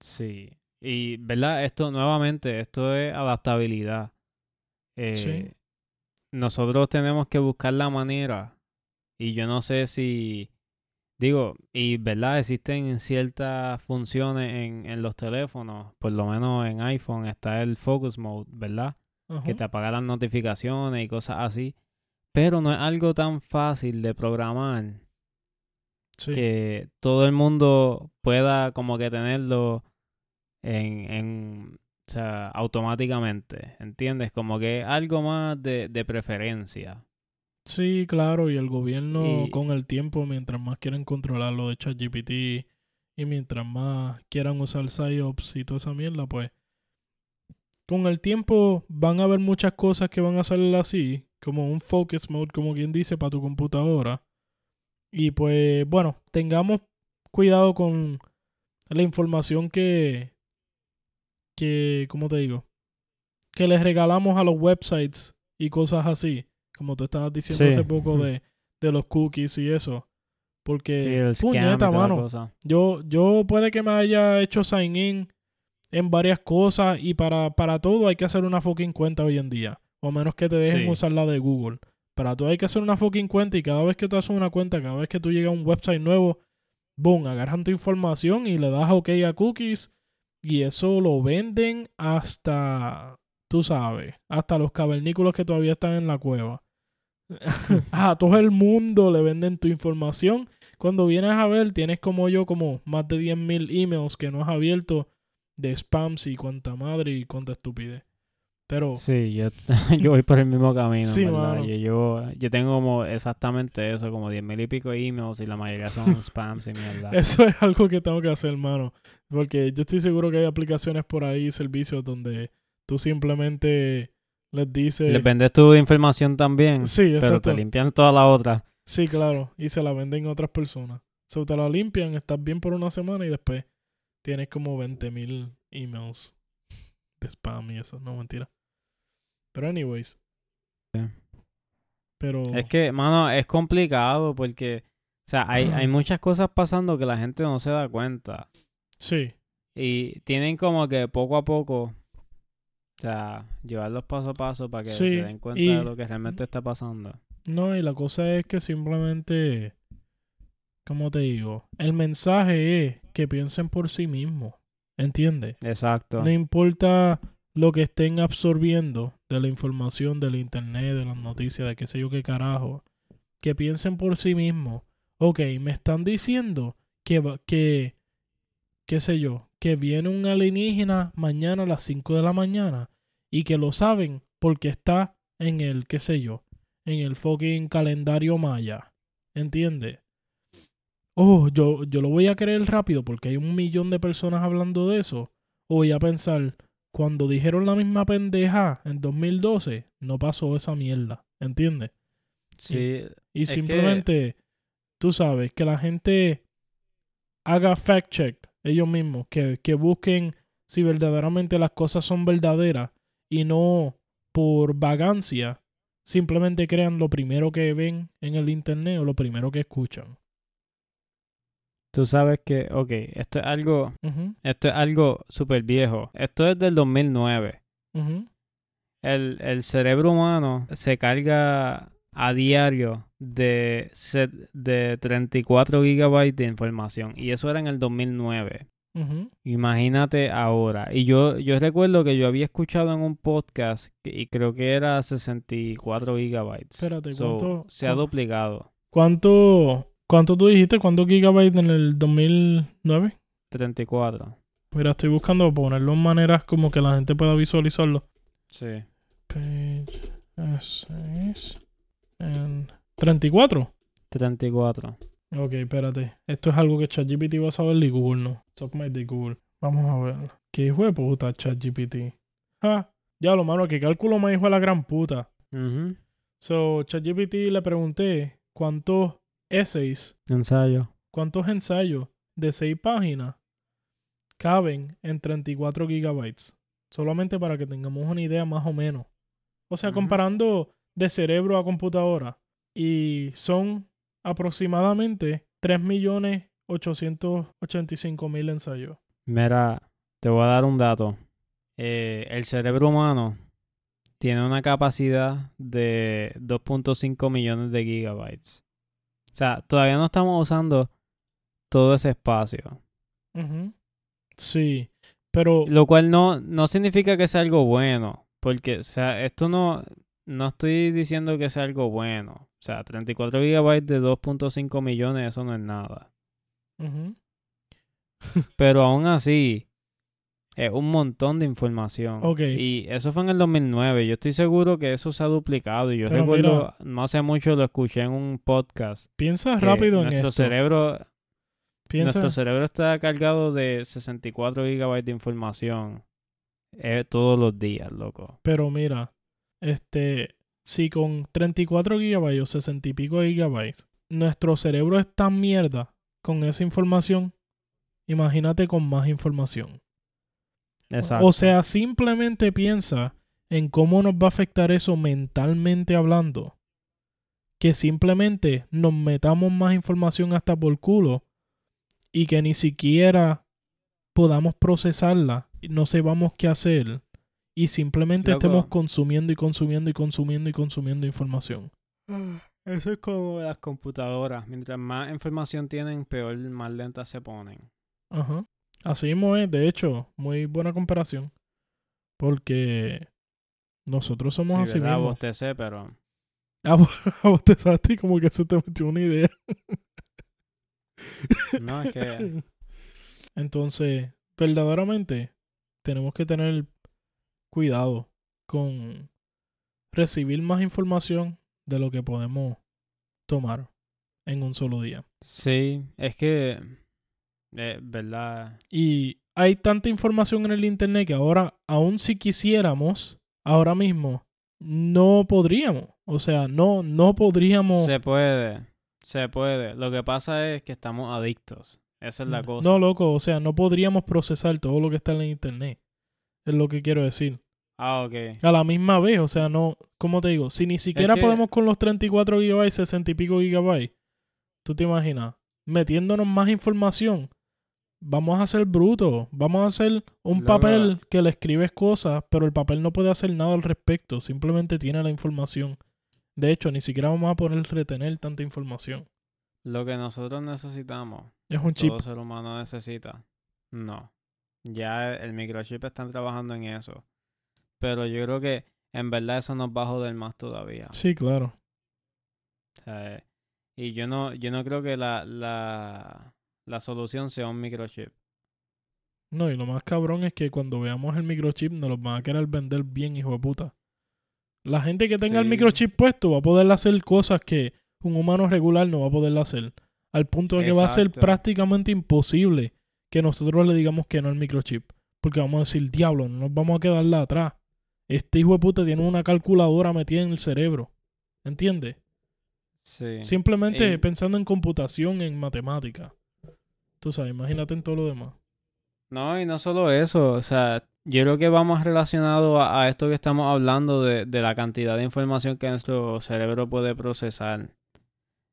Sí. Y, ¿verdad? Esto, nuevamente, esto es adaptabilidad. Eh, Sí. Nosotros tenemos que buscar la manera. Y yo no sé si. Digo, y verdad, existen ciertas funciones en, en los teléfonos, por lo menos en iPhone está el Focus Mode, ¿verdad? Que te apaga las notificaciones y cosas así. Pero no es algo tan fácil de programar Sí. que todo el mundo pueda como que tenerlo en, en o sea, automáticamente, ¿entiendes? Como que algo más de, de preferencia. Sí, claro, y el gobierno Y- con el tiempo, mientras más quieren controlar lo de ChatGPT y mientras más quieran usar PsyOps y toda esa mierda, pues con el tiempo van a haber muchas cosas que van a salir así, como un focus mode, como quien dice, para tu computadora. Y pues, bueno, tengamos cuidado con la información que, que, ¿cómo te digo? Que les regalamos a los websites y cosas así, como tú estabas diciendo Sí. hace poco de, de los cookies y eso. Porque, Sí, puñeta, mano, yo, yo puede que me haya hecho sign in en varias cosas y para, para todo hay que hacer una fucking cuenta hoy en día. O a menos que te dejen Sí. usar la de Google. Para todo hay que hacer una fucking cuenta y cada vez que tú haces una cuenta, cada vez que tú llegas a un website nuevo, boom, agarran tu información y le das OK a cookies y eso lo venden hasta, tú sabes, hasta los cavernícolas que todavía están en la cueva. a todo el mundo le venden tu información. Cuando vienes a ver, tienes como yo, como más de 10.000 emails que no has abierto de spams y cuánta madre y cuánta estupidez. Pero Sí, yo, yo voy por el mismo camino, Sí, ¿verdad? mano. Yo, yo, yo tengo como exactamente eso, como diez mil y pico emails y la mayoría son spams y mierda. eso es algo que tengo que hacer, hermano. Porque yo estoy seguro que hay aplicaciones por ahí, servicios donde tú simplemente les dices... Les vendes tu información también, Sí, pero exacto. te limpian toda la otra. Sí, claro. Y se la venden a otras personas. So, te la limpian, estás bien por una semana y después tienes como 20.000 emails de spam y eso. No, mentira. Pero anyways. Sí. Pero... Es que, mano, es complicado porque, o sea, hay, hay muchas cosas pasando que la gente no se da cuenta. Sí. Y tienen como que poco a poco, o sea, llevarlos paso a paso para que Sí, se den cuenta y- de lo que realmente está pasando. No, y la cosa es que simplemente... ¿Cómo te digo? El mensaje es que piensen por sí mismos. ¿Entiendes? Exacto. No importa lo que estén absorbiendo de la información del internet, de las noticias, de qué sé yo qué carajo, que piensen por sí mismos. Ok, me están diciendo que, que, qué sé yo, que viene un alienígena mañana a las 5 de la mañana y que lo saben porque está en el, qué sé yo, en el fucking calendario maya. ¿Entiendes? Oh, yo, yo lo voy a creer rápido porque hay un millón de personas hablando de eso. O voy a pensar, cuando dijeron la misma pendeja en 2012, no pasó esa mierda. ¿Entiendes? Sí, Y Es que- simplemente, tú sabes, que la gente haga fact check ellos mismos, que, que busquen si verdaderamente las cosas son verdaderas y no por vagancia, simplemente crean lo primero que ven en el internet o lo primero que escuchan. Tú sabes que, ok, esto es algo, esto es algo súper viejo. Esto es del 2009. ujú. El, el cerebro humano se carga a diario de, set- de 34 gigabytes de información. Y eso era en el 2009. Ujú. Imagínate ahora. Y yo, yo recuerdo que yo había escuchado en un podcast que- y creo que era 64 gigabytes. Espérate, So, ¿cuánto- se ha duplicado. ¿Cuánto, ¿Cuánto tú dijiste? ¿Cuántos gigabytes en el 2009? 34. Mira, estoy buscando ponerlo en maneras como que la gente pueda visualizarlo. Sí. Page essays and 34. 34. Ok, espérate. Esto es algo que ChatGPT va a saber y Google no. My dick, Google. Vamos a ver. ¿Qué hijo de puta ChatGPT? Ah, ya lo malo, que cálculo hijo de la gran puta. Ujú. So, ChatGPT le pregunté cuántos essays, Ensayo. cuántos ensayos de 6 páginas caben en 34 gigabytes. Solamente para que tengamos una idea más o menos. O sea, comparando de cerebro a computadora. Y son aproximadamente 3.885.000 ensayos. Mira, te voy a dar un dato. Eh, el cerebro humano tiene una capacidad de 2.5 millones de gigabytes. O sea, todavía no estamos usando todo ese espacio. Sí, pero... Lo cual no, no significa que sea algo bueno. Porque, o sea, esto no, no estoy diciendo que sea algo bueno. O sea, 34 gigabytes de 2.5 millones, eso no es nada. ujú. Pero aún así, es un montón de información. Ok. Y eso fue en el 2009. Yo estoy seguro que eso se ha duplicado. Y yo Pero recuerdo, no hace mucho lo escuché en un podcast. Piensa rápido en nuestro esto. cerebro Piensa... Nuestro cerebro está cargado de 64 gigabytes de información eh, todos los días, loco. Pero mira, este, si con 34 gigabytes o 60 y pico gigabytes, nuestro cerebro es tan mierda con esa información, imagínate con más información. Exacto. O sea, simplemente piensa en cómo nos va a afectar eso mentalmente hablando. Que simplemente nos metamos más información hasta por culo y que ni siquiera podamos procesarla, y no sepamos qué hacer y simplemente Loco. estemos consumiendo y consumiendo y consumiendo y consumiendo información. Eso es como las computadoras. Mientras más información tienen, peor, más lentas se ponen. Ajá. Así mismo es, de hecho, muy buena comparación. Porque nosotros somos Sí, así ¿verdad? mismos. Bostecé, pero... Ah, vos- a vos te salte como que se te metió una idea. No, es que... Entonces, verdaderamente, tenemos que tener cuidado con recibir más información de lo que podemos tomar en un solo día. Sí, es que, eh, ¿verdad? Y hay tanta información en el Internet que ahora, aun si quisiéramos, ahora mismo, no podríamos. O sea, no, no podríamos... Se puede, se puede. Lo que pasa es que estamos adictos. Esa es la cosa. No, loco, o sea, no podríamos procesar todo lo que está en el Internet. Es lo que quiero decir. Ah, ok. A la misma vez, o sea, no, ¿cómo te digo? Si ni siquiera que- podemos con los 34 gigabytes, 60 y pico gigabytes, tú te imaginas, metiéndonos más información, vamos a ser brutos, vamos a hacer un papel que le escribes cosas, pero el papel no puede hacer nada al respecto, simplemente tiene la información. De hecho, ni siquiera vamos a poder retener tanta información. Lo que nosotros necesitamos, Es un chip. todo ser humano necesita. No. Ya el microchip están trabajando en eso. Pero yo creo que en verdad eso nos va a joder más todavía. Sí, claro. O sea, y yo no, yo no creo que la, la, la solución sea un microchip. No, y lo más cabrón es que cuando veamos el microchip nos los van a querer vender bien, hijo de puta. La gente que tenga el microchip puesto va a poder hacer cosas que un humano regular no va a poder hacer. Al punto de que va a ser prácticamente imposible que nosotros le digamos que no al microchip. Porque vamos a decir, diablo, no nos vamos a quedarle atrás. Este hijo de puta tiene una calculadora metida en el cerebro. ¿Entiendes? Sí. Simplemente Y- pensando en computación, en matemática. Tú sabes, imagínate en todo lo demás. No, y no solo eso, o sea, yo creo que va más relacionado a, a esto que estamos hablando de, de la cantidad de información que nuestro cerebro puede procesar.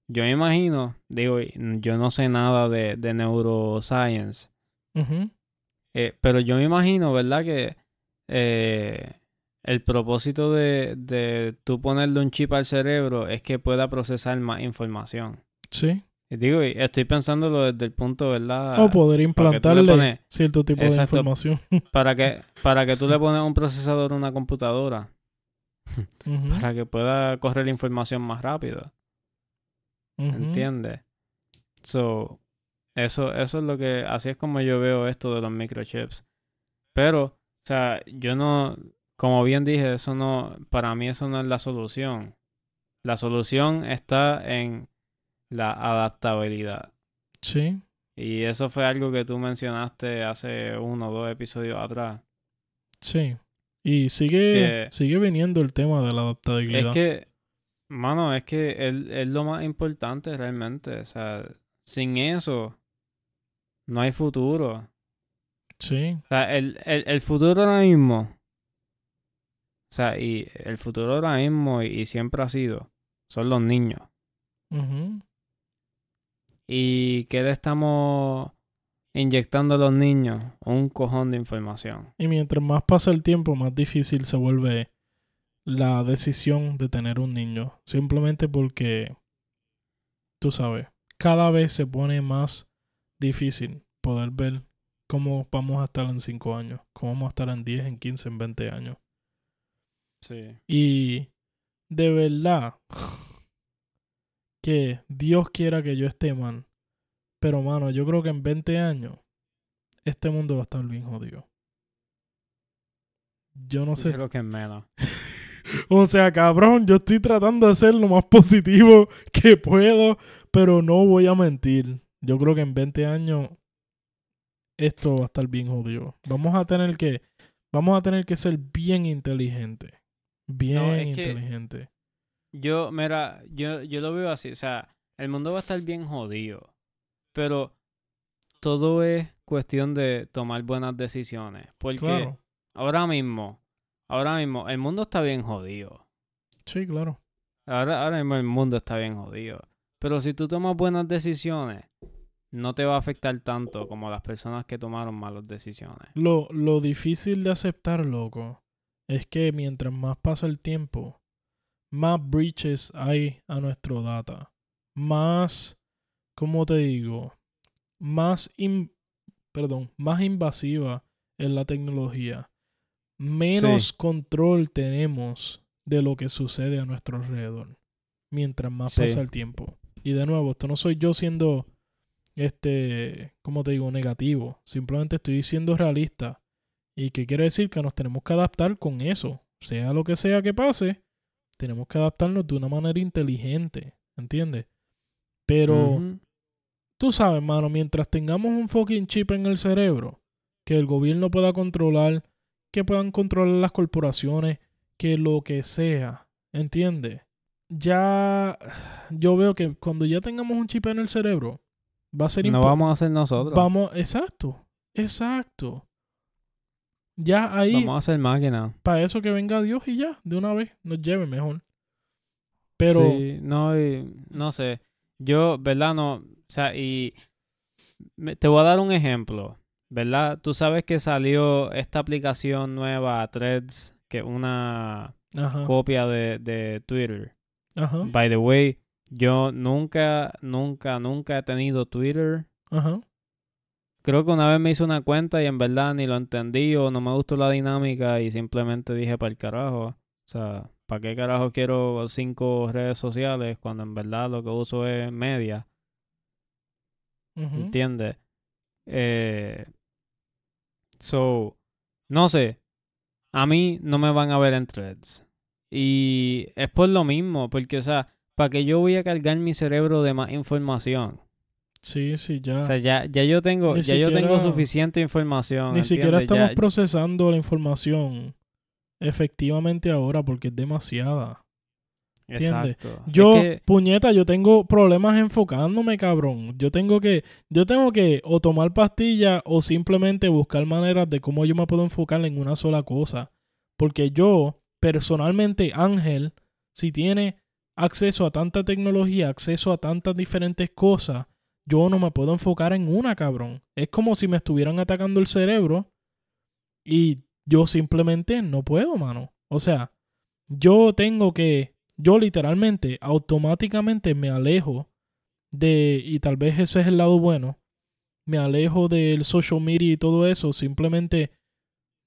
Yo me imagino, digo, yo no sé nada de, de neuroscience, eh, pero yo me imagino, ¿verdad? Que eh, el propósito de, de tú ponerle un chip al cerebro es que pueda procesar más información. Sí. Digo, estoy pensándolo desde el punto, ¿verdad? O poder implantarle pones- cierto tipo Exacto. de información. Para que, para que tú le pones un procesador a una computadora. Para que pueda correr la información más rápido. ujú. ¿Entiendes? So, eso, eso es lo que, así es como yo veo esto de los microchips. Pero, o sea, yo no, como bien dije, eso no, para mí eso no es la solución. La solución está en la adaptabilidad. Sí. Y eso fue algo que tú mencionaste hace uno o dos episodios atrás. Sí. Y sigue, Que- sigue viniendo el tema de la adaptabilidad. Es que, mano, es que es, es lo más importante realmente. O sea, sin eso, no hay futuro. Sí. O sea, el, el, el futuro ahora mismo. O sea, y el futuro ahora mismo y, y siempre ha sido. Son los niños. ¿Y qué le estamos inyectando a los niños? Un cojón de información. Y mientras más pasa el tiempo, más difícil se vuelve la decisión de tener un niño. Simplemente porque, tú sabes, cada vez se pone más difícil poder ver cómo vamos a estar en 5 años, cómo vamos a estar en 10, en 15, en 20 años. Sí. Y de verdad que Dios quiera que yo esté mal. Pero mano, yo creo que en 20 años este mundo va a estar bien jodido. Yo no sé. Creo que es menos. O sea, cabrón, yo estoy tratando de ser lo más positivo que puedo, pero no voy a mentir. Yo creo que en 20 años esto va a estar bien jodido. Vamos a tener que vamos a tener que ser bien inteligentes. Bien inteligentes. Yo, mira, yo, yo lo veo así. O sea, el mundo va a estar bien jodido. Pero todo es cuestión de tomar buenas decisiones. Porque Claro. ahora mismo, ahora mismo, el mundo está bien jodido. Sí, claro. Ahora, ahora mismo el mundo está bien jodido. Pero si tú tomas buenas decisiones, no te va a afectar tanto como las personas que tomaron malas decisiones. Lo, lo difícil de aceptar, loco, es que mientras más pasa el tiempo, más breaches hay a nuestro data. Más, ¿cómo te digo? Más, in- perdón, más invasiva es la tecnología. Menos control tenemos de lo que sucede a nuestro alrededor. Mientras más Sí. pasa el tiempo. Y de nuevo, esto no soy yo siendo, este, ¿cómo te digo? Negativo. Simplemente estoy siendo realista. ¿Y qué quiere decir? Que nos tenemos que adaptar con eso. sea lo que sea que pase, tenemos que adaptarnos de una manera inteligente, ¿entiendes? Pero tú sabes, mano, mientras tengamos un fucking chip en el cerebro, que el gobierno pueda controlar, que puedan controlar las corporaciones, que lo que sea, ¿entiendes? Ya yo veo que cuando ya tengamos un chip en el cerebro, va a ser No vamos a ser nosotros. Vamos, exacto, exacto. Ya ahí, Vamos a ser máquinas. para eso que venga Dios y ya, de una vez, nos lleve mejor. Pero, Sí, no, y- no sé. Yo, ¿verdad? No, o sea, y me- te voy a dar un ejemplo, ¿verdad? Tú sabes que salió esta aplicación nueva, Threads, que es una ajá, copia de, de Twitter. ajá, By the way, yo nunca, nunca, nunca he tenido Twitter. ajá, Creo que una vez me hice una cuenta y en verdad ni lo entendí o no me gustó la dinámica y simplemente dije para el carajo. O sea, ¿para qué carajo quiero cinco redes sociales cuando en verdad lo que uso es media? ujú, ¿Entiendes? Eh, so, no sé. A mí no me van a ver en threads. Y es por lo mismo, porque, o sea, ¿para qué yo voy a cargar mi cerebro de más información? Sí, sí, ya. O sea, ya, ya yo tengo, Ni ya yo tengo suficiente información. Ni siquiera estamos Ya- procesando la información efectivamente ahora porque es demasiada. ¿entiendes? Exacto. Es Yo, que- puñeta, yo tengo problemas enfocándome, cabrón. Yo tengo que, yo tengo que o tomar pastillas o simplemente buscar maneras de cómo yo me puedo enfocar en una sola cosa. Porque yo, personalmente, Ángel, si tiene acceso a tanta tecnología, acceso a tantas diferentes cosas, yo no me puedo enfocar en una, cabrón. Es como si me estuvieran atacando el cerebro y yo simplemente no puedo, mano. O sea, yo tengo que, yo literalmente, automáticamente me alejo de, y tal vez ese es el lado bueno, me alejo del social media y todo eso, simplemente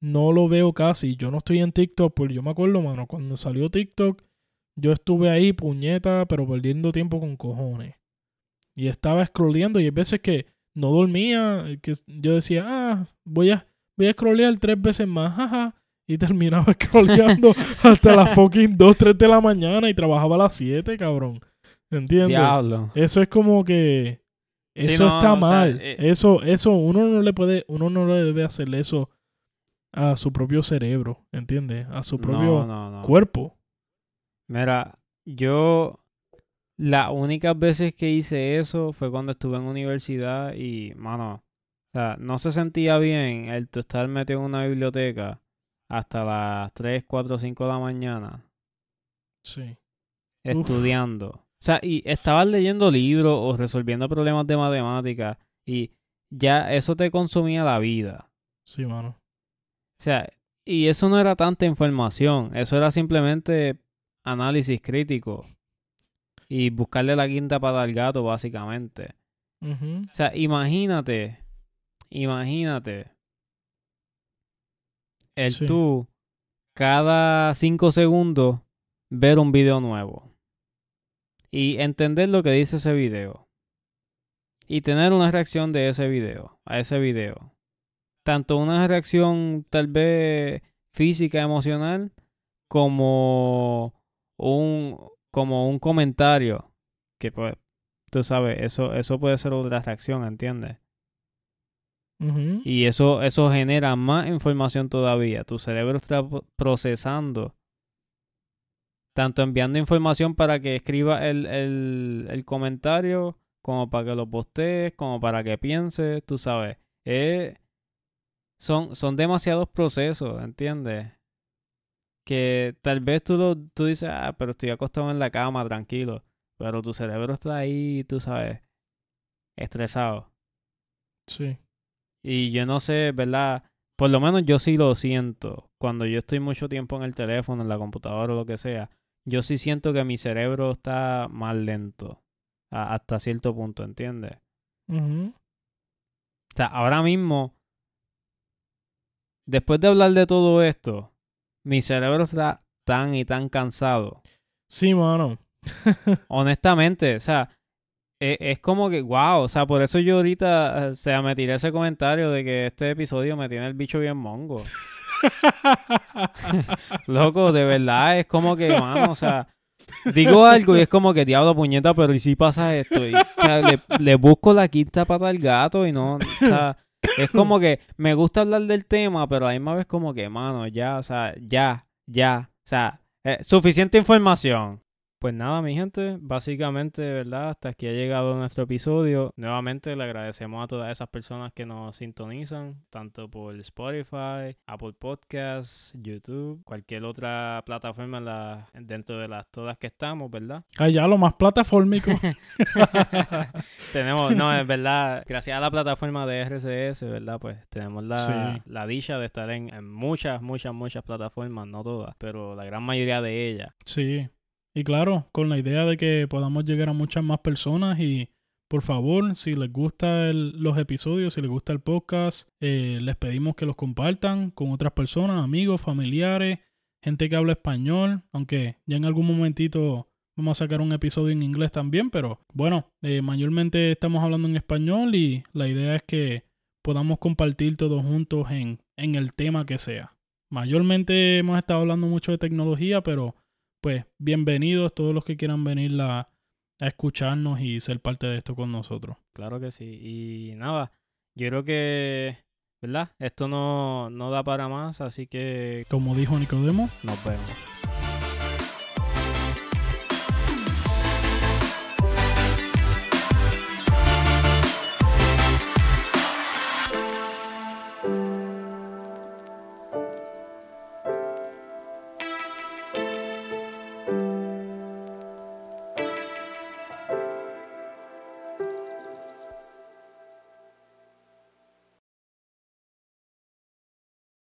no lo veo casi. Yo no estoy en TikTok, pues yo me acuerdo, mano, cuando salió TikTok, yo estuve ahí, puñeta, pero perdiendo tiempo con cojones. Y estaba scrolleando y hay veces que no dormía, que yo decía, ah, voy a, voy a scrollear tres veces más, jaja. Y terminaba scrolleando hasta las fucking 2, 3 de la mañana y trabajaba a las 7, cabrón. ¿Entiendes? Diablo. Eso es como que Sí, eso no, está o sea, mal. eh, Eso, eso, uno no le puede, uno no le debe hacerle eso a su propio cerebro, ¿entiendes? A su propio No, no, no. cuerpo. Mira, yo las únicas veces que hice eso fue cuando estuve en universidad y, mano, o sea, no se sentía bien el tú estar metido en una biblioteca hasta las 3, 4, 5 de la mañana Sí. estudiando. O sea, y estabas leyendo libros o resolviendo problemas de matemáticas y ya eso te consumía la vida. Sí, mano. O sea, y eso no era tanta información, eso era simplemente análisis crítico y buscarle la quinta pata al gato, básicamente. O sea, imagínate, imagínate el Sí. tú cada cinco segundos ver un video nuevo y entender lo que dice ese video y tener una reacción de ese video, a ese video. Tanto una reacción tal vez física, emocional, como un, como un comentario. Que pues, tú sabes, eso, eso puede ser otra reacción, ¿entiendes? Y eso, eso genera más información todavía. Tu cerebro está pro- procesando. Tanto enviando información para que escriba el, el, el comentario, como para que lo postees, como para que pienses, tú sabes. Eh, son, son demasiados procesos, ¿entiendes? Que tal vez tú, lo, tú dices, ah, pero estoy acostado en la cama, tranquilo. Pero tu cerebro está ahí, tú sabes, estresado. Sí. Y yo no sé, ¿verdad? Por lo menos yo sí lo siento. Cuando yo estoy mucho tiempo en el teléfono, en la computadora o lo que sea, yo sí siento que mi cerebro está más lento. a- hasta cierto punto, ¿entiendes? Ujú. O sea, ahora mismo, después de hablar de todo esto, mi cerebro está tan y tan cansado. Sí, mano. Honestamente, o sea, e- es, como que, wow, o sea, por eso yo ahorita, o sea, me tiré ese comentario de que este episodio me tiene el bicho bien mongo. Loco, de verdad, es como que, mano, o sea, digo algo y es como que diablo puñeta, pero ¿y si pasa esto? Y, o sea, le, le busco la quinta pata al gato y no, o sea, es como que me gusta hablar del tema, pero a la misma como que, mano, ya, o sea, ya, ya, o sea, eh, suficiente información. Pues nada, mi gente, básicamente, ¿verdad? Hasta aquí ha llegado nuestro episodio. Nuevamente le agradecemos a todas esas personas que nos sintonizan, tanto por Spotify, Apple Podcasts, YouTube, cualquier otra plataforma en la, dentro de las todas que estamos, ¿verdad? Allá lo más plataformico. tenemos, no, es verdad, gracias a la plataforma de RCS, ¿verdad? Pues tenemos la, Sí. la dicha de estar en, en muchas, muchas, muchas plataformas, no todas, pero la gran mayoría de ellas. Sí. Y claro, con la idea de que podamos llegar a muchas más personas y por favor, si les gustan los episodios, si les gusta el podcast, eh, les pedimos que los compartan con otras personas, amigos, familiares, gente que habla español, aunque ya en algún momentito vamos a sacar un episodio en inglés también, pero bueno, eh, mayormente estamos hablando en español y la idea es que podamos compartir todos juntos en, en el tema que sea. Mayormente hemos estado hablando mucho de tecnología, pero pues bienvenidos todos los que quieran venir a, a escucharnos y ser parte de esto con nosotros. Claro que sí. Y nada, yo creo que, ¿verdad? Esto no, no da para más, así que Como dijo Nicodemo, nos vemos.